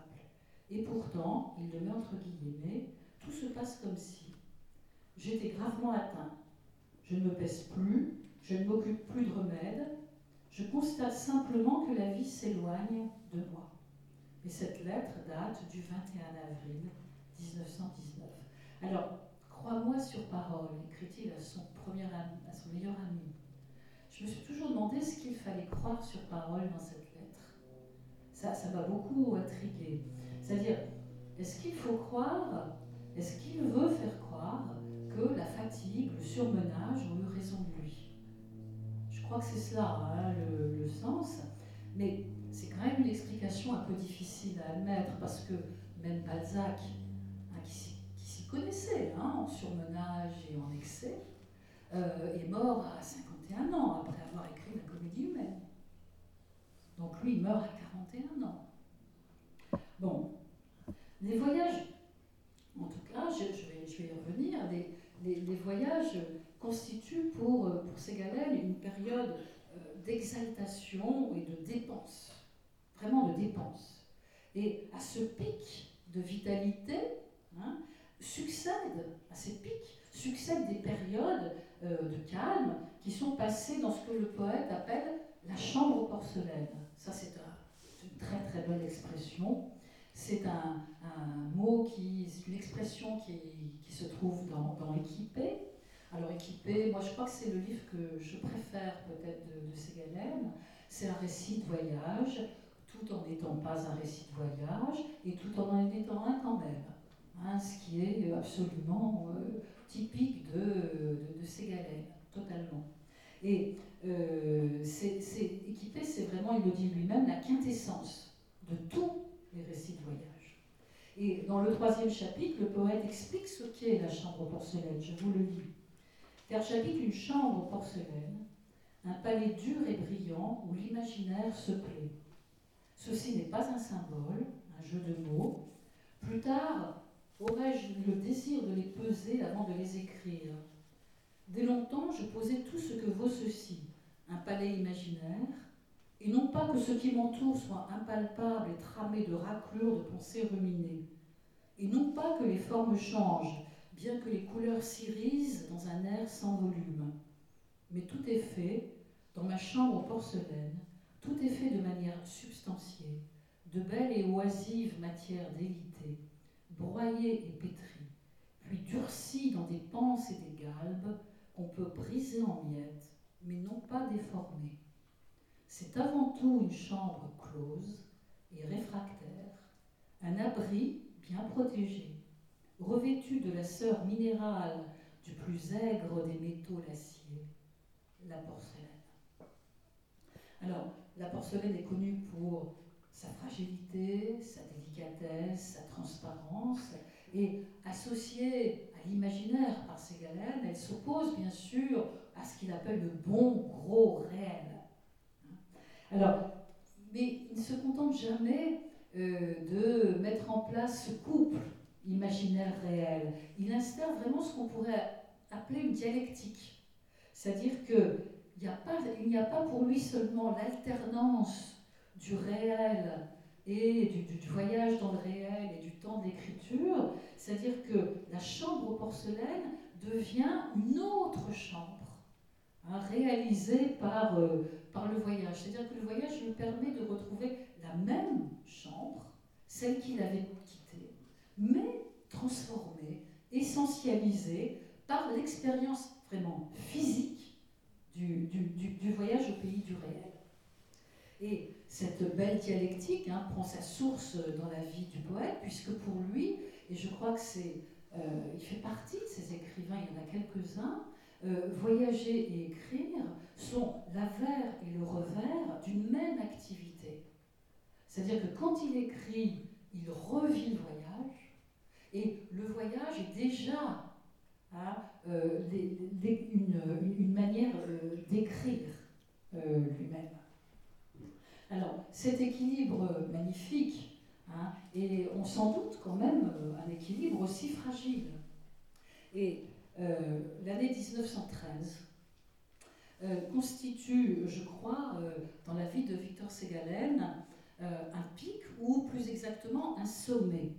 Et pourtant, il le met entre guillemets, tout se passe comme si. J'étais gravement atteint. Je ne me pèse plus, je ne m'occupe plus de remèdes, je constate simplement que la vie s'éloigne de moi. Et cette lettre date du 21 avril 1919. Alors, crois-moi sur parole, écrit-il à son premier à son meilleur ami. Je me suis toujours demandé ce qu'il fallait croire sur parole dans cette. Ça, ça m'a beaucoup intrigué. C'est-à-dire, est-ce qu'il faut croire, est-ce qu'il veut faire croire que la fatigue, le surmenage ont eu raison de lui? Je crois que c'est cela hein, le, sens. Mais c'est quand même une explication un peu difficile à admettre parce que même Balzac, hein, qui s'y connaissait hein, en surmenage et en excès, euh, est mort à 51 ans après avoir écrit la comédie humaine. Donc lui, il meurt à 41 ans. Bon, les voyages, en tout cas, je, vais, y revenir, les, voyages constitue pour, euh, pour Ségalène une période euh, d'exaltation et de dépense, vraiment de dépense. Et à ce pic de vitalité, hein, succèdent, à ces pics, succèdent des périodes euh, de calme qui sont passées dans ce que le poète appelle la chambre porcelaine. Ça, c'est une très très belle expression. C'est un, mot qui, une expression qui, se trouve dans, dans alors équipé, moi je crois que c'est le livre que je préfère peut-être de, de Ségalène. C'est un récit de voyage, tout en n'étant pas un récit de voyage, et tout en en étant un quand même. Hein, ce qui est absolument euh, typique de, de, de, Ségalène, totalement. Et euh, c'est, équipé, c'est vraiment, il le dit lui-même, la quintessence de tous les récits de voyage. Et dans le troisième chapitre, le poète explique ce qu'est la chambre porcelaine. Je vous le lis car j'habite une chambre porcelaine, un palais dur et brillant où l'imaginaire se plaît. Ceci n'est pas un symbole, un jeu de mots. Plus tard, aurais-je le désir de les peser avant de les écrire? Dès longtemps, je posais tout ce que vaut ceci, un palais imaginaire, et non pas que ce qui m'entoure soit impalpable et tramé de raclures de pensées ruminées, et non pas que les formes changent, bien que les couleurs s'irisent dans un air sans volume. Mais tout est fait, dans ma chambre porcelaine, tout est fait de manière substantiée, de belle et oisive matière délitée, broyée et pétrie, puis durcie dans des panses et des galbes qu'on peut briser en miettes, mais non pas déformer. C'est avant tout une chambre close et réfractaire, un abri bien protégé, revêtu de la sœur minérale du plus aigre des métaux l'acier, la porcelaine. Alors, la porcelaine est connue pour sa fragilité, sa délicatesse, sa transparence, et associée l'imaginaire par Ségalène, elle s'oppose bien sûr à ce qu'il appelle le bon gros réel. Alors, mais il ne se contente jamais euh, de mettre en place ce couple imaginaire réel. Il instaure vraiment ce qu'on pourrait appeler une dialectique. C'est-à-dire qu'il n'y a, pas, pour lui seulement l'alternance du réel et du, voyage dans le réel et du temps d'écriture, c'est-à-dire que la chambre porcelaine devient une autre chambre, hein, réalisée par, euh, par le voyage. C'est-à-dire que le voyage lui permet de retrouver la même chambre, celle qu'il avait quittée, mais transformée, essentialisée par l'expérience vraiment physique du, du, voyage au pays du réel. Et cette belle dialectique hein, prend sa source dans la vie du poète, puisque pour lui, et je crois que c'est, euh, il fait partie de ces écrivains, il y en a quelques-uns, euh, voyager et écrire sont l'avers et le revers d'une même activité. C'est-à-dire que quand il écrit, il revit le voyage, et le voyage est déjà hein, euh, une, manière euh, d'écrire lui-même. Alors, cet équilibre magnifique, hein, et on s'en doute quand même un équilibre aussi fragile. Et l'année 1913 constitue, je crois, dans la vie de Victor Ségalen, un pic ou plus exactement un sommet.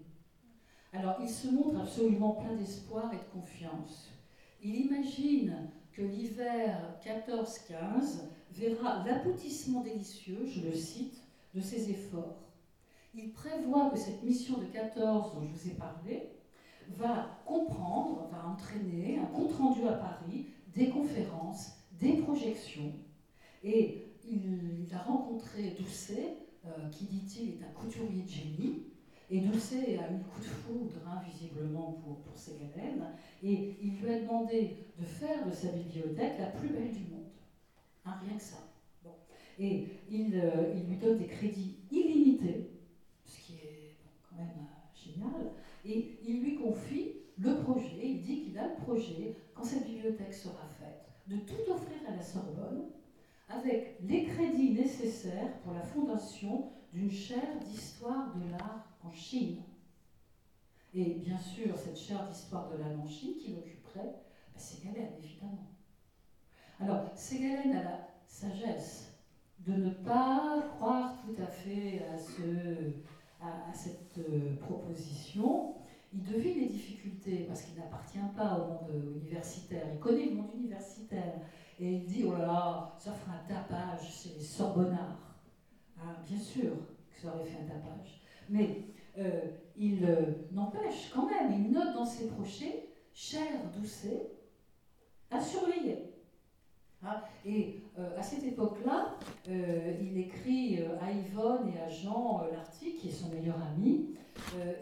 Alors il se montre absolument plein d'espoir et de confiance. Il imagine que l'hiver 14-15 verra l'aboutissement délicieux, je le cite, de ses efforts. Il prévoit que cette mission de 14 dont je vous ai parlé va comprendre, va entraîner un compte-rendu à Paris, des conférences, des projections. Et il, a rencontré Doucet, euh, qui dit-il est un couturier de génie, et Doucet a eu le coup de foudre, hein, visiblement, pour, pour Ségalène, et il lui a demandé de faire de sa bibliothèque la plus belle du monde. Hein, rien que ça. Et euh, il, lui donne des crédits illimités, ce qui est quand même et il lui confie le projet, il dit qu'il a le projet, quand cette bibliothèque sera faite, de tout offrir à la Sorbonne, avec les crédits nécessaires pour la fondation d'une chaire d'histoire de l'art en Chine. Et bien sûr, cette chaire d'histoire de l'âme en Chine qui l'occuperait, ben, c'est Galen, évidemment. Alors, Ségalen a la sagesse de ne pas croire tout à fait à, ce, à, cette euh, proposition. Il devine les difficultés parce qu'il n'appartient pas au monde universitaire. Il connaît le monde universitaire. Et il dit, oh là là, ça fera un tapage chez les Sorbonnards. Ah, bien sûr que ça aurait fait un tapage. Mais euh, il euh, n'empêche quand même, il note dans ses projets, cher Doucet, à surveiller. Ah, et euh, à cette époque-là, il écrit à Yvonne et à Jean Larty, qui est son meilleur ami,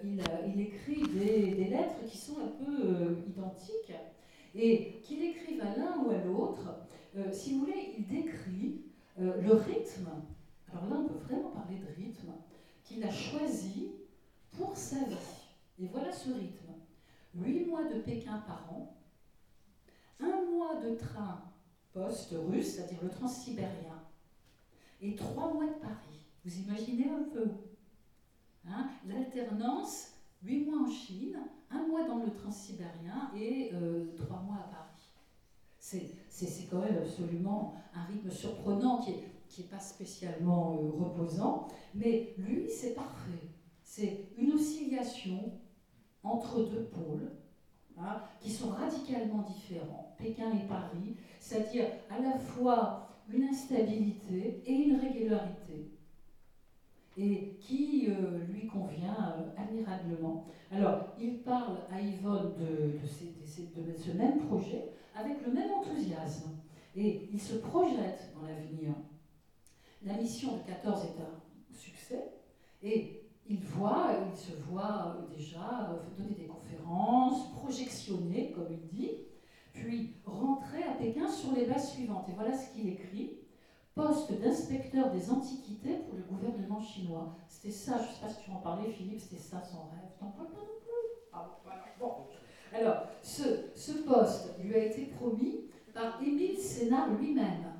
il, écrit des, lettres qui sont un peu identiques, et qu'il écrive à l'un ou à l'autre, si vous voulez, il décrit le rythme, alors là on peut vraiment parler de rythme, qu'il a choisi pour sa vie. Et voilà ce rythme. Huit mois de Pékin par an, un mois de train post-russe, c'est-à-dire le transsibérien, et trois mois de Paris. Vous imaginez un peu hein? L'alternance, huit mois en Chine, un mois dans le transsibérien et euh, trois mois à Paris. C'est quand même absolument un rythme surprenant qui n'est qui est pas spécialement euh, reposant, mais lui, c'est parfait. C'est une oscillation entre deux pôles hein, qui sont radicalement différents, Pékin et Paris, c'est-à-dire à la fois une instabilité et une régularité, et qui euh, lui convient euh, admirablement. Alors, il parle à Yvonne de, de, ce même projet avec le même enthousiasme, et il se projette dans l'avenir. La mission de 14 est un succès, et il voit, il se voit déjà donner des conférences, projectionner, comme il dit, puis rentrer à Pékin sur les bases suivantes. Et voilà ce qu'il écrit poste d'inspecteur des antiquités pour le gouvernement chinois. C'était ça, je ne sais pas si tu en parlais, Philippe, c'était ça son rêve. T'en parles pas non plus ah, bon. Alors, ce, ce, poste lui a été promis par Émile Sénard lui-même.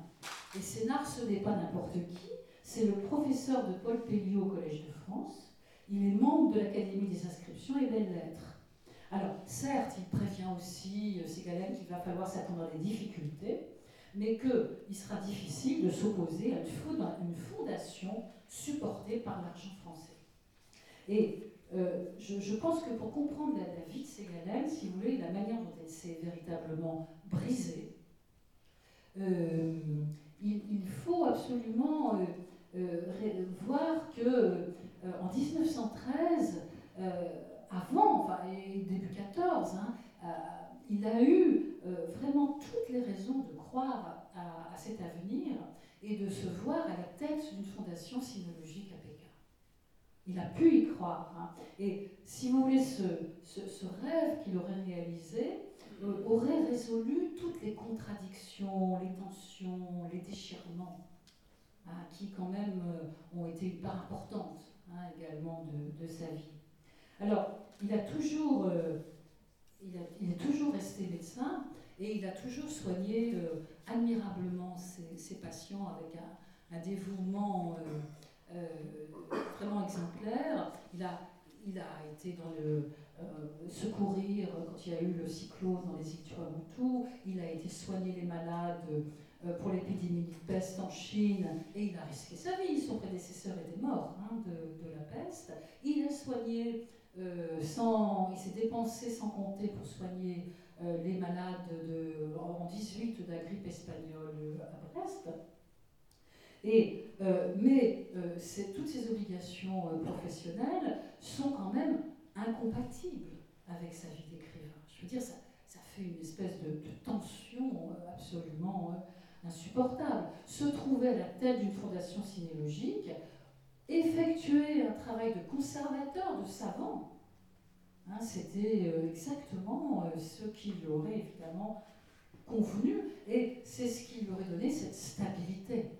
Et Sénard, ce n'est pas n'importe qui, c'est le professeur de Paul Pelliot au Collège de France. Il est membre de l'Académie des inscriptions et Belles-Lettres. Alors, certes, il prévient aussi, euh, Ségalène, qu'il va falloir s'attendre à des difficultés, mais qu'il sera difficile de s'opposer à une fondation supportée par l'argent français. Et euh, je, pense que pour comprendre la, vie de Ségalène, si vous voulez, la manière dont elle s'est véritablement brisée, euh, il, faut absolument voir que en 1913, avant, enfin, et début 14, hein, il a eu vraiment toutes les raisons de croire à, cet avenir et de se voir à la tête d'une fondation sinologique à Pékin. Il a pu y croire. Hein. Et si vous voulez, ce, rêve qu'il aurait réalisé euh, aurait résolu toutes les contradictions, les tensions, les déchirements, hein, qui quand même euh, ont été une part importante également de, sa vie. Alors, il a toujours... Euh, il, est toujours resté médecin, et il a toujours soigné euh, admirablement ses, patients avec un, dévouement euh, vraiment exemplaire. Il a, il a été dans le secourir quand il y a eu le cyclone dans les îles Tuamotu. Il a été soigner les malades pour l'épidémie de peste en Chine et il a risqué sa vie. Son prédécesseur était mort hein, de, la peste. Il a soigné sans, il s'est dépensé sans compter pour soigner euh, les malades de, en 18 de la grippe espagnole euh, à Brest. Et, euh, mais toutes ces obligations professionnelles sont quand même incompatibles avec sa vie d'écrivain. Je veux dire, ça, ça fait une espèce de, tension absolument insupportable. Se trouver à la tête d'une fondation cinélogique, effectuer un travail de conservateur, de savant, Hein, c'était euh, exactement euh, ce qui lui aurait évidemment convenu et c'est ce qui lui aurait donné cette stabilité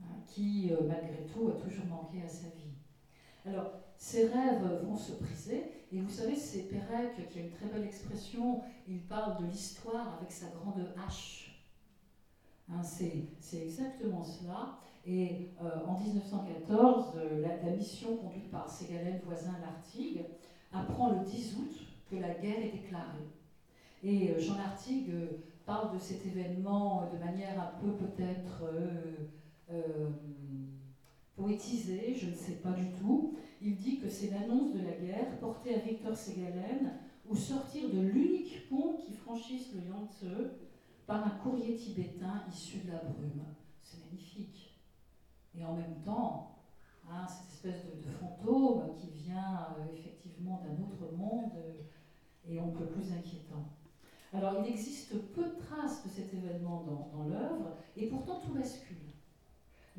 hein, qui, euh, malgré tout, a toujours manqué à sa vie. Alors, ces rêves vont se briser et vous savez, c'est Pérec qui a une très belle expression, il parle de l'histoire avec sa grande hache. Hein, c'est exactement cela. Et en 1914, la, mission conduite par Ségalène voisin Lartigue apprend le 10 août que la guerre est déclarée. Et euh, Jean Lartigue euh, parle de cet événement de manière un peu peut-être euh, poétisée, je ne sais pas du tout. Il dit que c'est l'annonce de la guerre portée à Victor Ségalen au sortir de l'unique pont qui franchisse le Yangtze par un courrier tibétain issu de la brume. C'est magnifique. Et en même temps, hein, cette espèce de, fantôme qui vient effectivement d'un autre monde euh, et on peut plus inquiétant. Alors il existe peu de traces de cet événement dans, l'œuvre et pourtant tout bascule.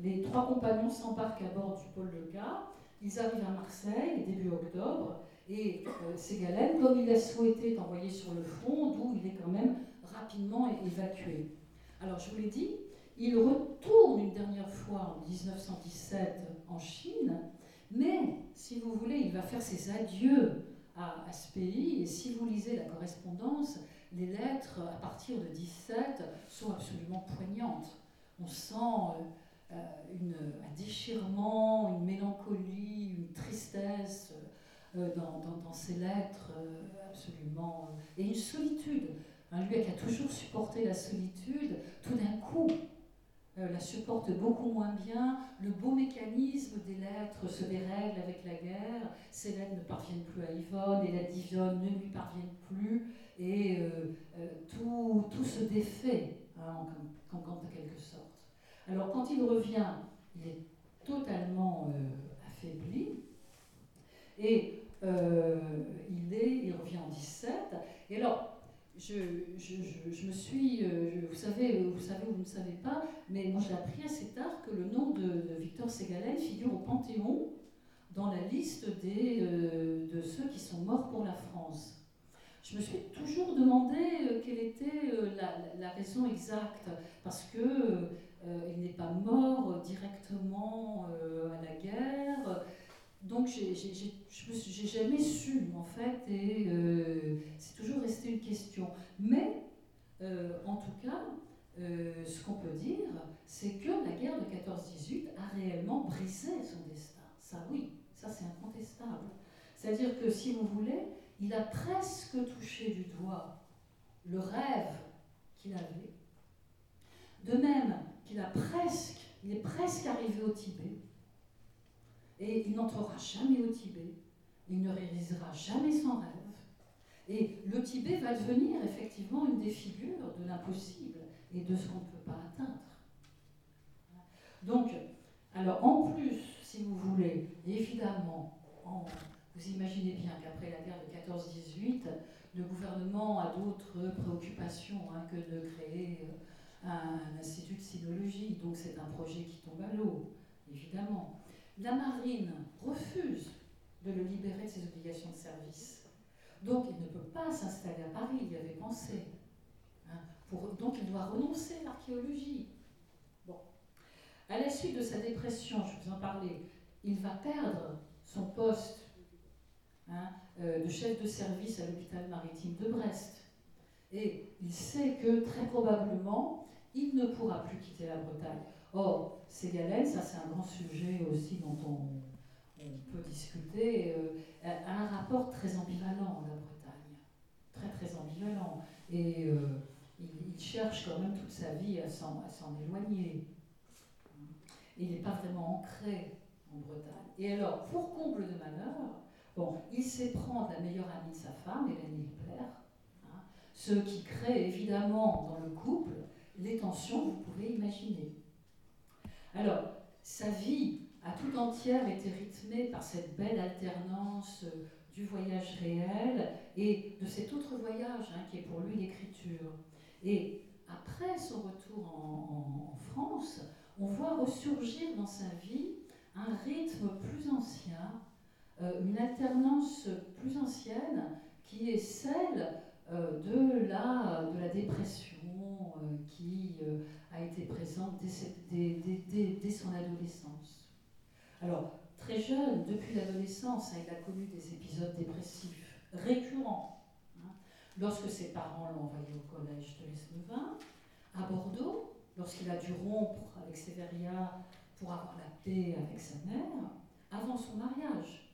Les trois compagnons s'embarquent à bord du Paul Le Gars, ils arrivent à Marseille début octobre et euh, Ségalène, comme il a souhaité, est envoyé sur le front d'où il est quand même rapidement évacué. Alors je vous l'ai dit, il retourne une dernière fois en 1917 en Chine mais, si vous voulez, il va faire ses adieux à, ce pays, et si vous lisez la correspondance, les lettres, à partir de 17, sont absolument poignantes. On sent euh, euh, un déchirement, une mélancolie, une tristesse euh, dans, ces lettres, absolument, et une solitude. Un lui qui a toujours supporté la solitude, tout d'un coup, euh, la supporte beaucoup moins bien. Le beau mécanisme des lettres se dérègle avec la guerre. Ces lettres ne parviennent plus à Yvonne, et lettres d'Yvonne ne lui parviennent plus, et euh, euh, tout, tout, se défait, hein, en, quelque sorte. Alors quand il revient, il est totalement affaibli, et il, est, il revient en 17. Et alors, je, me suis, euh, vous savez, vous savez ou vous ne savez pas, mais moi j'ai appris assez tard que le nom de, Victor Ségalen figure au Panthéon dans la liste des, euh, de ceux qui sont morts pour la France. Je me suis toujours demandé euh, quelle était euh, la, la, raison exacte, parce que il n'est pas mort directement à la guerre. Donc j'ai jamais su en fait, et c'est toujours resté une question. Mais en tout cas, ce qu'on peut dire, c'est que la guerre de 14-18 a réellement brisé son destin. Ça oui, ça, c'est incontestable. C'est-à-dire que, si vous voulez, il a presque touché du doigt le rêve qu'il avait. De même qu'il il est presque arrivé au Tibet. Et il n'entrera jamais au Tibet. Il ne réalisera jamais son rêve. Et le Tibet va devenir effectivement une des figures de l'impossible et de ce qu'on ne peut pas atteindre. Donc, alors en plus, si vous voulez, évidemment, vous imaginez bien qu'après la guerre de 14-18, le gouvernement a d'autres préoccupations hein, que de créer euh, un, institut de sinologie. Donc c'est un projet qui tombe à l'eau, évidemment. La marine refuse de le libérer de ses obligations de service. Donc il ne peut pas s'installer à Paris, il y avait pensé. Hein, donc il doit renoncer à l'archéologie. À la suite de sa dépression, je vous en parlais, il va perdre son poste hein, euh, de chef de service à l'hôpital maritime de Brest. Et il sait que très probablement, il ne pourra plus quitter la Bretagne. Or, Ségalène, ça c'est un grand sujet aussi dont on, peut discuter, euh, a un rapport très ambivalent à la Bretagne. Très très ambivalent. Et euh, il, cherche quand même toute sa vie à s'en éloigner il n'est pas vraiment ancré en Bretagne. Et alors, pour comble de malheur, il sait prendre la meilleure amie de sa femme, Hélène Hilbert, hein, ce qui crée évidemment dans le couple les tensions, vous pouvez imaginer. Alors, sa vie à tout entière était rythmée par cette belle alternance euh, du voyage réel et de cet autre voyage hein, qui est pour lui l'écriture. Et après son retour en France, on voit ressurgir dans sa vie un rythme plus ancien, euh, une alternance plus ancienne qui est celle euh, de, la, de la dépression qui a été présente dès, son adolescence. Alors, très jeune, depuis l'adolescence, hein, il a connu des épisodes dépressifs récurrents. Hein. lorsque ses parents l'ont envoyé au collège de l'Esnevin, à Bordeaux, lorsqu'il a dû rompre avec Séveria pour avoir la paix avec sa mère, avant son mariage.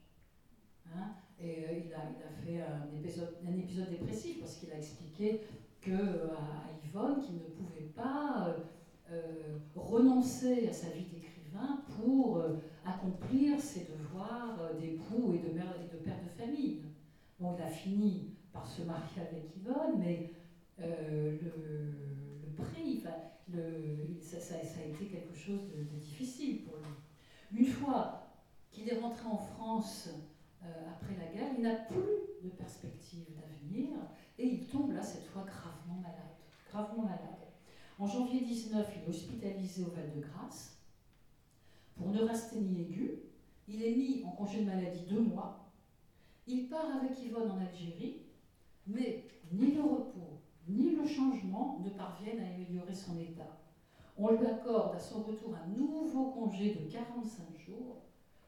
Hein. et euh, il, a, fait un épisode dépressif parce qu'il a expliqué que, euh, à, Yvonne qu'il ne pouvait pas euh, renoncer à sa vie d'écrivain pour accomplir ses devoirs d'époux et de, père de famille. Bon, il a fini par se marier avec Yvonne, mais le, prix, ça, a été quelque chose de, difficile pour lui. Une fois qu'il est rentré en France euh, après la guerre, il n'a plus de perspective d'avenir et il tombe là cette fois malade. Gravement malade. En janvier 19, il est hospitalisé au Val-de-Grâce pour neurasthénie aiguë. Il est mis en congé de maladie deux mois. Il part avec Yvonne en Algérie, mais ni le repos, ni le changement ne parviennent à améliorer son état. On lui accorde à son retour un nouveau congé de 45 jours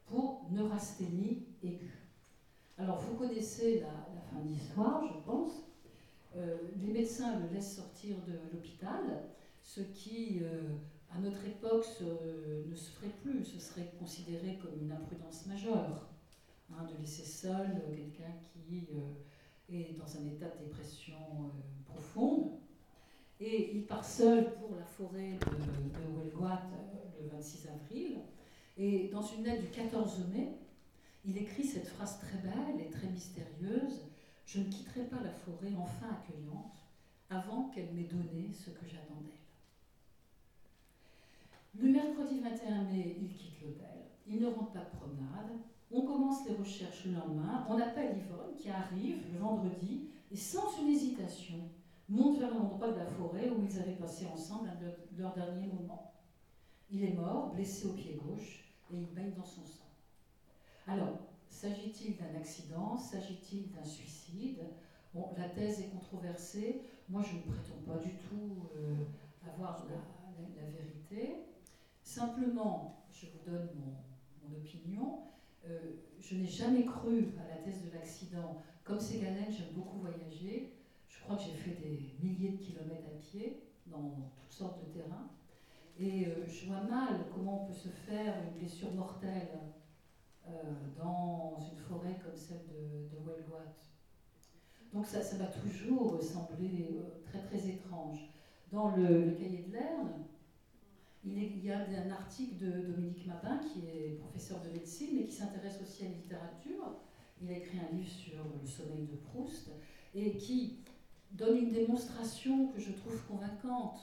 pour neurasthénie aiguë. Alors, vous connaissez la, fin de l'histoire, je pense. Euh, les médecins le laissent sortir de l'hôpital, ce qui, euh, à notre époque, ne se ferait plus. Ce serait considéré comme une imprudence majeure hein, de laisser seul quelqu'un qui euh, est dans un état de dépression profonde. Et il part seul pour la forêt de, de le 26 avril. Et dans une lettre du 14 mai, il écrit cette phrase très belle et très mystérieuse Je ne quitterai pas la forêt enfin accueillante avant qu'elle m'ait donné ce que j'attends d'elle. Le mercredi 21 mai, il quitte l'hôtel. Il ne rentre pas de promenade. On commence les recherches le lendemain. On appelle Yvonne qui arrive le vendredi et sans une hésitation monte vers l'endroit de la forêt où ils avaient passé ensemble leur dernier moment. Il est mort, blessé au pied gauche, et il baigne dans son sang. Alors, s'agit-il d'un accident S'agit-il d'un suicide Bon, la thèse est controversée. Moi, je ne prétends pas du tout euh, avoir la, vérité. Simplement, je vous donne mon, opinion. Euh, je n'ai jamais cru à la thèse de l'accident. Comme Ségalène, j'aime beaucoup voyager. Je crois que j'ai fait des milliers de kilomètres à pied dans toutes sortes de terrains. Et euh, je vois mal comment on peut se faire une blessure mortelle dans une forêt comme celle de, de donc ça, ça m'a toujours semblé euh, très très étrange. Dans le, cahier de Lerne, il, y a un article de Dominique Mabin, qui est professeur de médecine, mais qui s'intéresse aussi à la littérature. Il a écrit un livre sur le sommeil de Proust, et qui donne une démonstration que je trouve convaincante.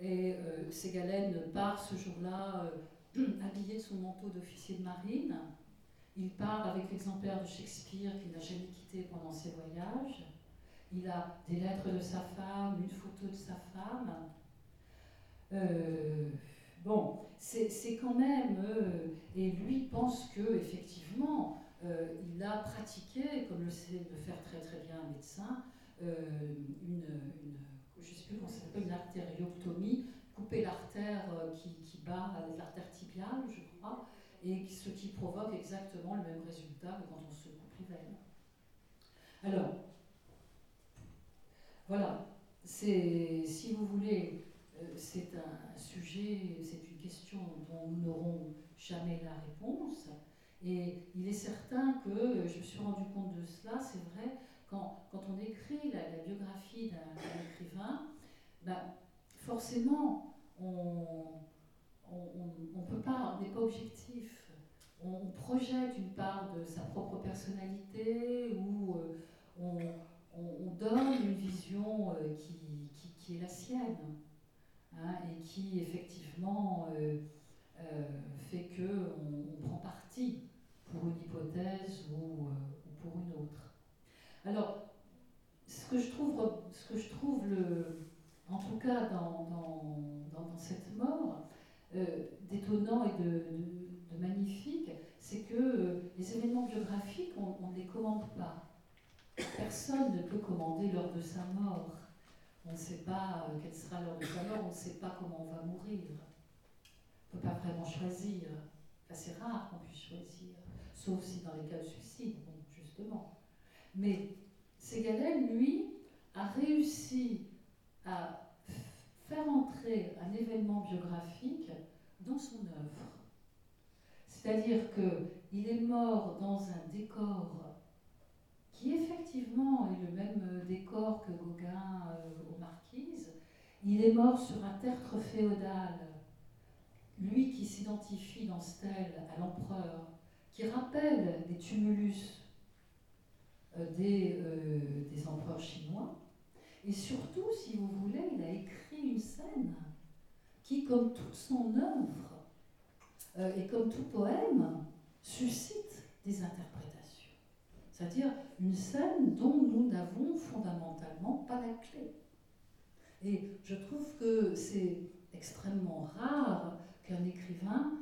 Et euh, Ségalène part ce jour-là euh, habillé de son manteau d'officier de marine, il part avec l'exemplaire de Shakespeare qu'il n'a jamais quitté pendant ses voyages. Il a des lettres de sa femme, une photo de sa femme. Euh, bon, c'est quand même. Euh, et lui pense que effectivement, euh, il a pratiqué, comme le sait le faire très très bien un médecin, une, je sais plus comment ça s'appelle, une artérioctomie, couper l'artère qui, qui bat l'artère tibiale, je crois et ce qui provoque exactement le même résultat que quand on se coupe les veines. Alors, voilà, c'est, si vous voulez, euh, c'est un sujet, c'est une question dont nous n'aurons jamais la réponse. Et il est certain que je me suis rendu compte de cela, c'est vrai, quand, quand, on écrit la, biographie d'un, écrivain, ben, forcément, on, peut pas, n'est pas objectif. On, projette une part de sa propre personnalité ou euh, on, donne une vision euh, qui, est la sienne hein, et qui effectivement euh, fait qu'on on prend parti pour une hypothèse ou, pour une autre. Alors, ce que je trouve le, en tout cas dans, cette mort, euh, d'étonnant et de, magnifique, c'est que euh, les événements biographiques, on, ne les commande pas. Personne ne peut commander l'heure de sa mort. On ne sait pas euh, quelle sera l'heure de sa mort, on ne sait pas comment on va mourir. On ne peut pas vraiment choisir. c'est rare qu'on puisse choisir, sauf si dans les cas de suicide, justement. Mais Ségalène, lui, a réussi à faire entrer un événement biographique dans son œuvre. C'est-à-dire qu'il est mort dans un décor qui effectivement est le même décor que Gauguin euh, aux Marquises. Il est mort sur un tertre féodal, lui qui s'identifie dans Stèle à l'empereur, qui rappelle des tumulus euh, des, euh, des empereurs chinois. Et surtout, si vous voulez, il a écrit une scène qui, comme toute son œuvre, euh, et comme tout poème, suscite des interprétations. C'est-à-dire une scène dont nous n'avons fondamentalement pas la clé. Et je trouve que c'est extrêmement rare qu'un écrivain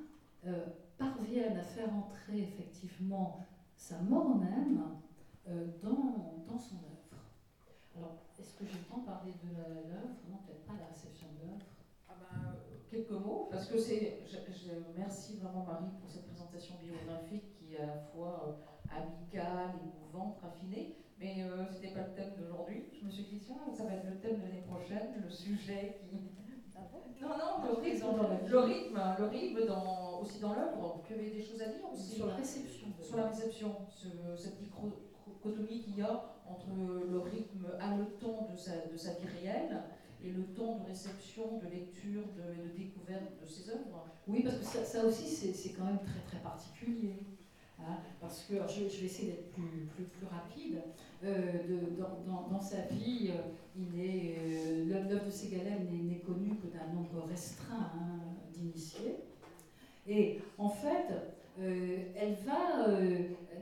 euh, parvienne à faire entrer effectivement sa mort même euh, dans, dans son œuvre. Alors, est-ce que j'ai le temps de parler de l'œuvre? Non, peut-être pas la réception de l'œuvre. Ah ben, quelques mots, parce que c'est. Je, merci vraiment Marie pour cette présentation biographique qui est à la fois euh, amicale, émouvante, raffinée. Mais euh, ce n'était pas le thème d'aujourd'hui. Je me suis dit, tiens, ça va être le thème de l'année prochaine, le sujet qui. Ah non, non, le rythme, le rythme, le rythme dans, aussi dans l'œuvre. Tu avais des choses à dire aussi Sur la réception. Sur la réception, ce, cette dichotomie qu'il y a entre le rythme haletant de sa, de sa vie réelle et le temps de réception, de lecture de, de découverte de ses œuvres. Oui, parce que ça, aussi, c'est quand même très très particulier. Hein, parce que je, vais essayer d'être plus, plus, rapide. Euh, dans, sa vie, euh, euh, l'œuvre de Ségalène n'est connu que d'un nombre restreint hein, d'initiés. Et en fait, elle va.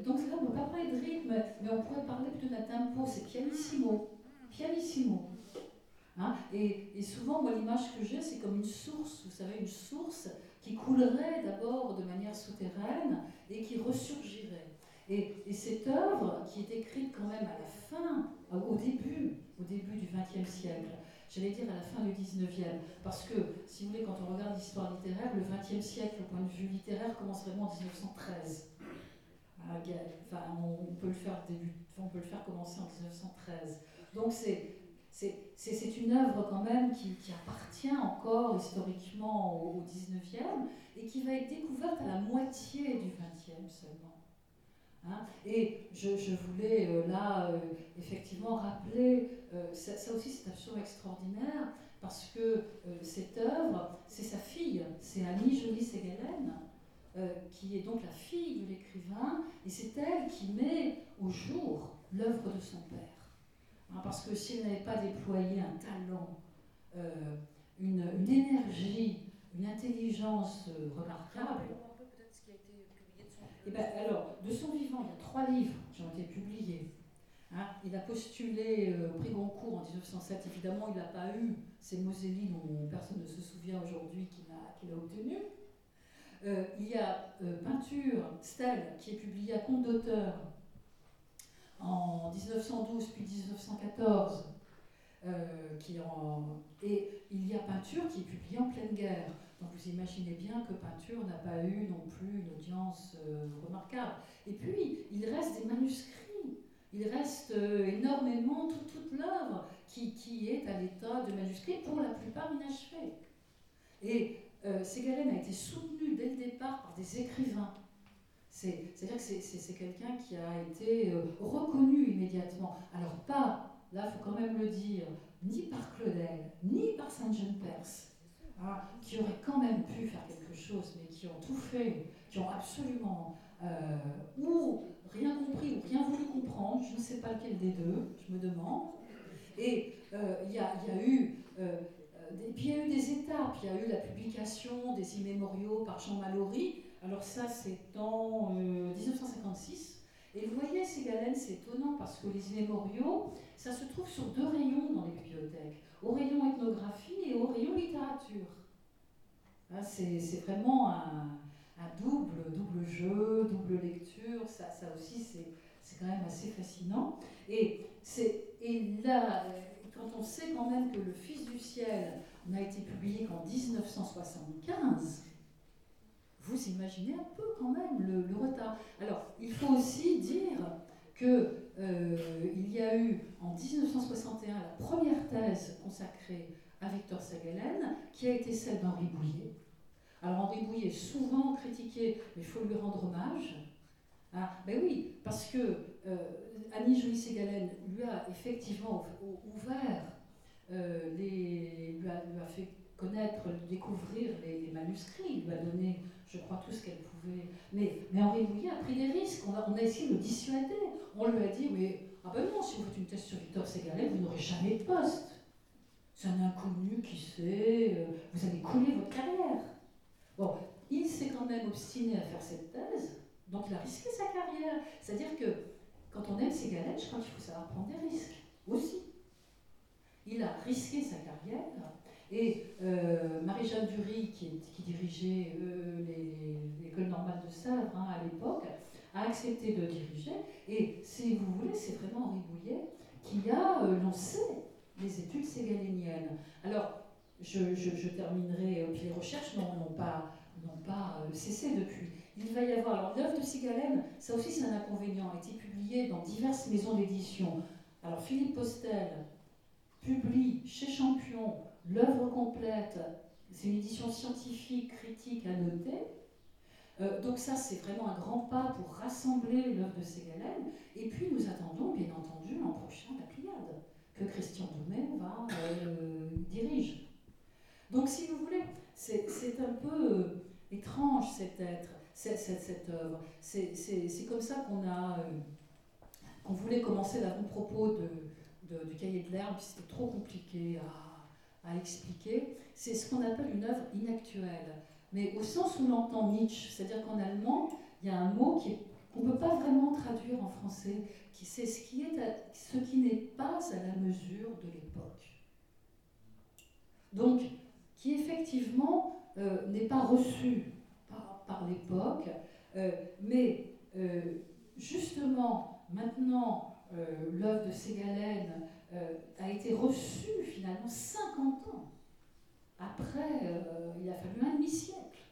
donc là, on ne peut pas parler de rythme, mais on pourrait parler plutôt d'un tempo, c'est pianissimo. Pianissimo. Hein, et, souvent, moi, l'image que j'ai, c'est comme une source, vous savez, une source qui coulerait d'abord de manière souterraine et qui ressurgirait. Et, cette œuvre, qui est écrite quand même à la fin, au début, au début du XXe siècle, j'allais dire à la fin du XIXe, parce que, si vous voulez, quand on regarde l'histoire littéraire, le XXe siècle, au point de vue littéraire, commence vraiment en 1913. Ah, on, peut le faire on peut le faire commencer en 1913. Donc c'est c'est une œuvre quand même qui, appartient encore historiquement au, 19e et qui va être découverte à la moitié du 20e seulement. Hein. et je, voulais euh, là euh, effectivement rappeler, euh, ça, aussi c'est absolument extraordinaire, parce que cette œuvre, c'est sa fille, c'est Annie Jolie Ségalen, qui est donc la fille de l'écrivain, et c'est elle qui met au jour l'œuvre de son père. Hein, parce que si elle n'avait pas déployé un talent, une, énergie, une intelligence remarquable. Eh ben, alors, de son vivant, il y a trois livres qui ont été publiés. Hein. il a postulé euh, au prix Goncourt en 1907. Évidemment, il n'a pas eu ces Moselli dont personne ne se souvient aujourd'hui qu'il a, obtenu. il y a Peinture, Stèle, qui est publié à compte d'auteur en 1912 puis 1914. Euh, qui et il y a Peinture qui est publié en pleine guerre. Donc vous imaginez bien que Peinture n'a pas eu non plus une audience euh, remarquable. Et puis, il reste des manuscrits, il reste euh, énormément toute, l'œuvre qui, qui, est à l'état de manuscrit, pour la plupart inachevé. Et Ségalène a été soutenu dès le départ par des écrivains c'est-à-dire que c'est quelqu'un qui a été euh, reconnu immédiatement. Alors pas, là il faut quand même le dire, ni par Claudel, ni par Saint-Jean-Perse, qui auraient quand même pu faire quelque chose, mais qui ont tout fait, qui ont absolument euh, ou rien compris ou rien voulu comprendre, je ne sais pas lequel des deux, je me demande. Et euh, il y, a, eu... il y a eu des étapes, il y a eu la publication des immémoriaux par Jean Mallory, alors ça, c'est en 1956. Euh, Et vous voyez, ces c'est étonnant parce que les mémoriaux, ça se trouve sur deux rayons dans les bibliothèques, au rayon ethnographie et au rayon littérature. Hein, c'est vraiment un, double, double jeu, double lecture, ça, ça aussi c'est quand même assez fascinant. Et, et là, quand on sait quand même que Le Fils du ciel n'a été publié qu'en 1975, vous imaginez un peu quand même le, retard. Alors, il faut aussi dire qu'il euh, y a eu en 1961 la première thèse consacrée à Victor Sagalen, qui a été celle d'Henri Bouillet. Alors Henri Bouillet souvent critiqué, mais il faut lui rendre hommage. Ah, ben oui, parce que euh, Annie Jolie Ségalen lui a effectivement ouvert euh, les, lui a, fait connaître, découvrir les, manuscrits, lui a donné je crois, tout ce qu'elle pouvait. Mais, Henri Bouillet a pris des risques. On a, essayé de le dissuader. On lui a dit Mais, ah ben non, si vous faites une thèse sur Victor Ségalet, vous n'aurez jamais de poste. C'est un inconnu qui sait, euh, vous allez couler votre carrière. Bon, il s'est quand même obstiné à faire cette thèse, donc il a risqué sa carrière. C'est-à-dire que quand on aime Ségalet, je crois qu'il faut savoir prendre des risques aussi. Il a risqué sa carrière et euh, Marie-Jeanne Dury, qui, dirigeait euh, l'école normale de Sèvres hein, à l'époque, a accepté de diriger. Et si vous voulez, c'est vraiment Henri Bouillet qui a lancé les études ségaléniennes. Alors, je, terminerai, puis les recherches n'ont pas, pas cessé depuis. Il va y avoir, alors l'œuvre de Ségalène, ça aussi c'est un inconvénient, a été publié dans diverses maisons d'édition. Alors Philippe Postel publie chez Champion L'œuvre complète, c'est une édition scientifique, critique noter. Euh, donc ça, c'est vraiment un grand pas pour rassembler l'œuvre de Ségalène. Et puis nous attendons, bien entendu, l'an prochain la Pléiade, que Christian Doumet euh, dirige. Donc si vous voulez, c'est un peu euh, étrange cet être, cette, œuvre. C'est comme ça qu'on a, qu'on voulait commencer l'avant-propos de, du cahier de l'herbe, c'était trop compliqué à à expliquer, c'est ce qu'on appelle une œuvre inactuelle. Mais au sens où l'entend Nietzsche, c'est-à-dire qu'en allemand, il y a un mot qu'on ne peut pas vraiment traduire en français, qui c'est ce qui est ce qui n'est pas à la mesure de l'époque. Donc, qui effectivement euh, n'est pas reçu, par l'époque. mais justement, maintenant, l'œuvre de Ségalène a été reçue finalement 50 ans après, il a fallu un demi-siècle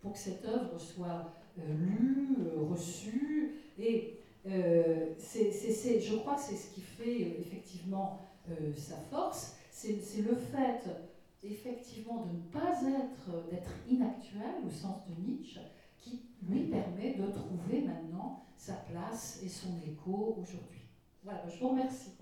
pour que cette œuvre soit lue, reçue, et euh, je crois que c'est ce qui fait euh, effectivement euh, sa force, c'est, le fait effectivement de ne pas être, d'être inactuel au sens de Nietzsche, qui lui permet de trouver maintenant sa place et son écho aujourd'hui. Voilà, je vous remercie.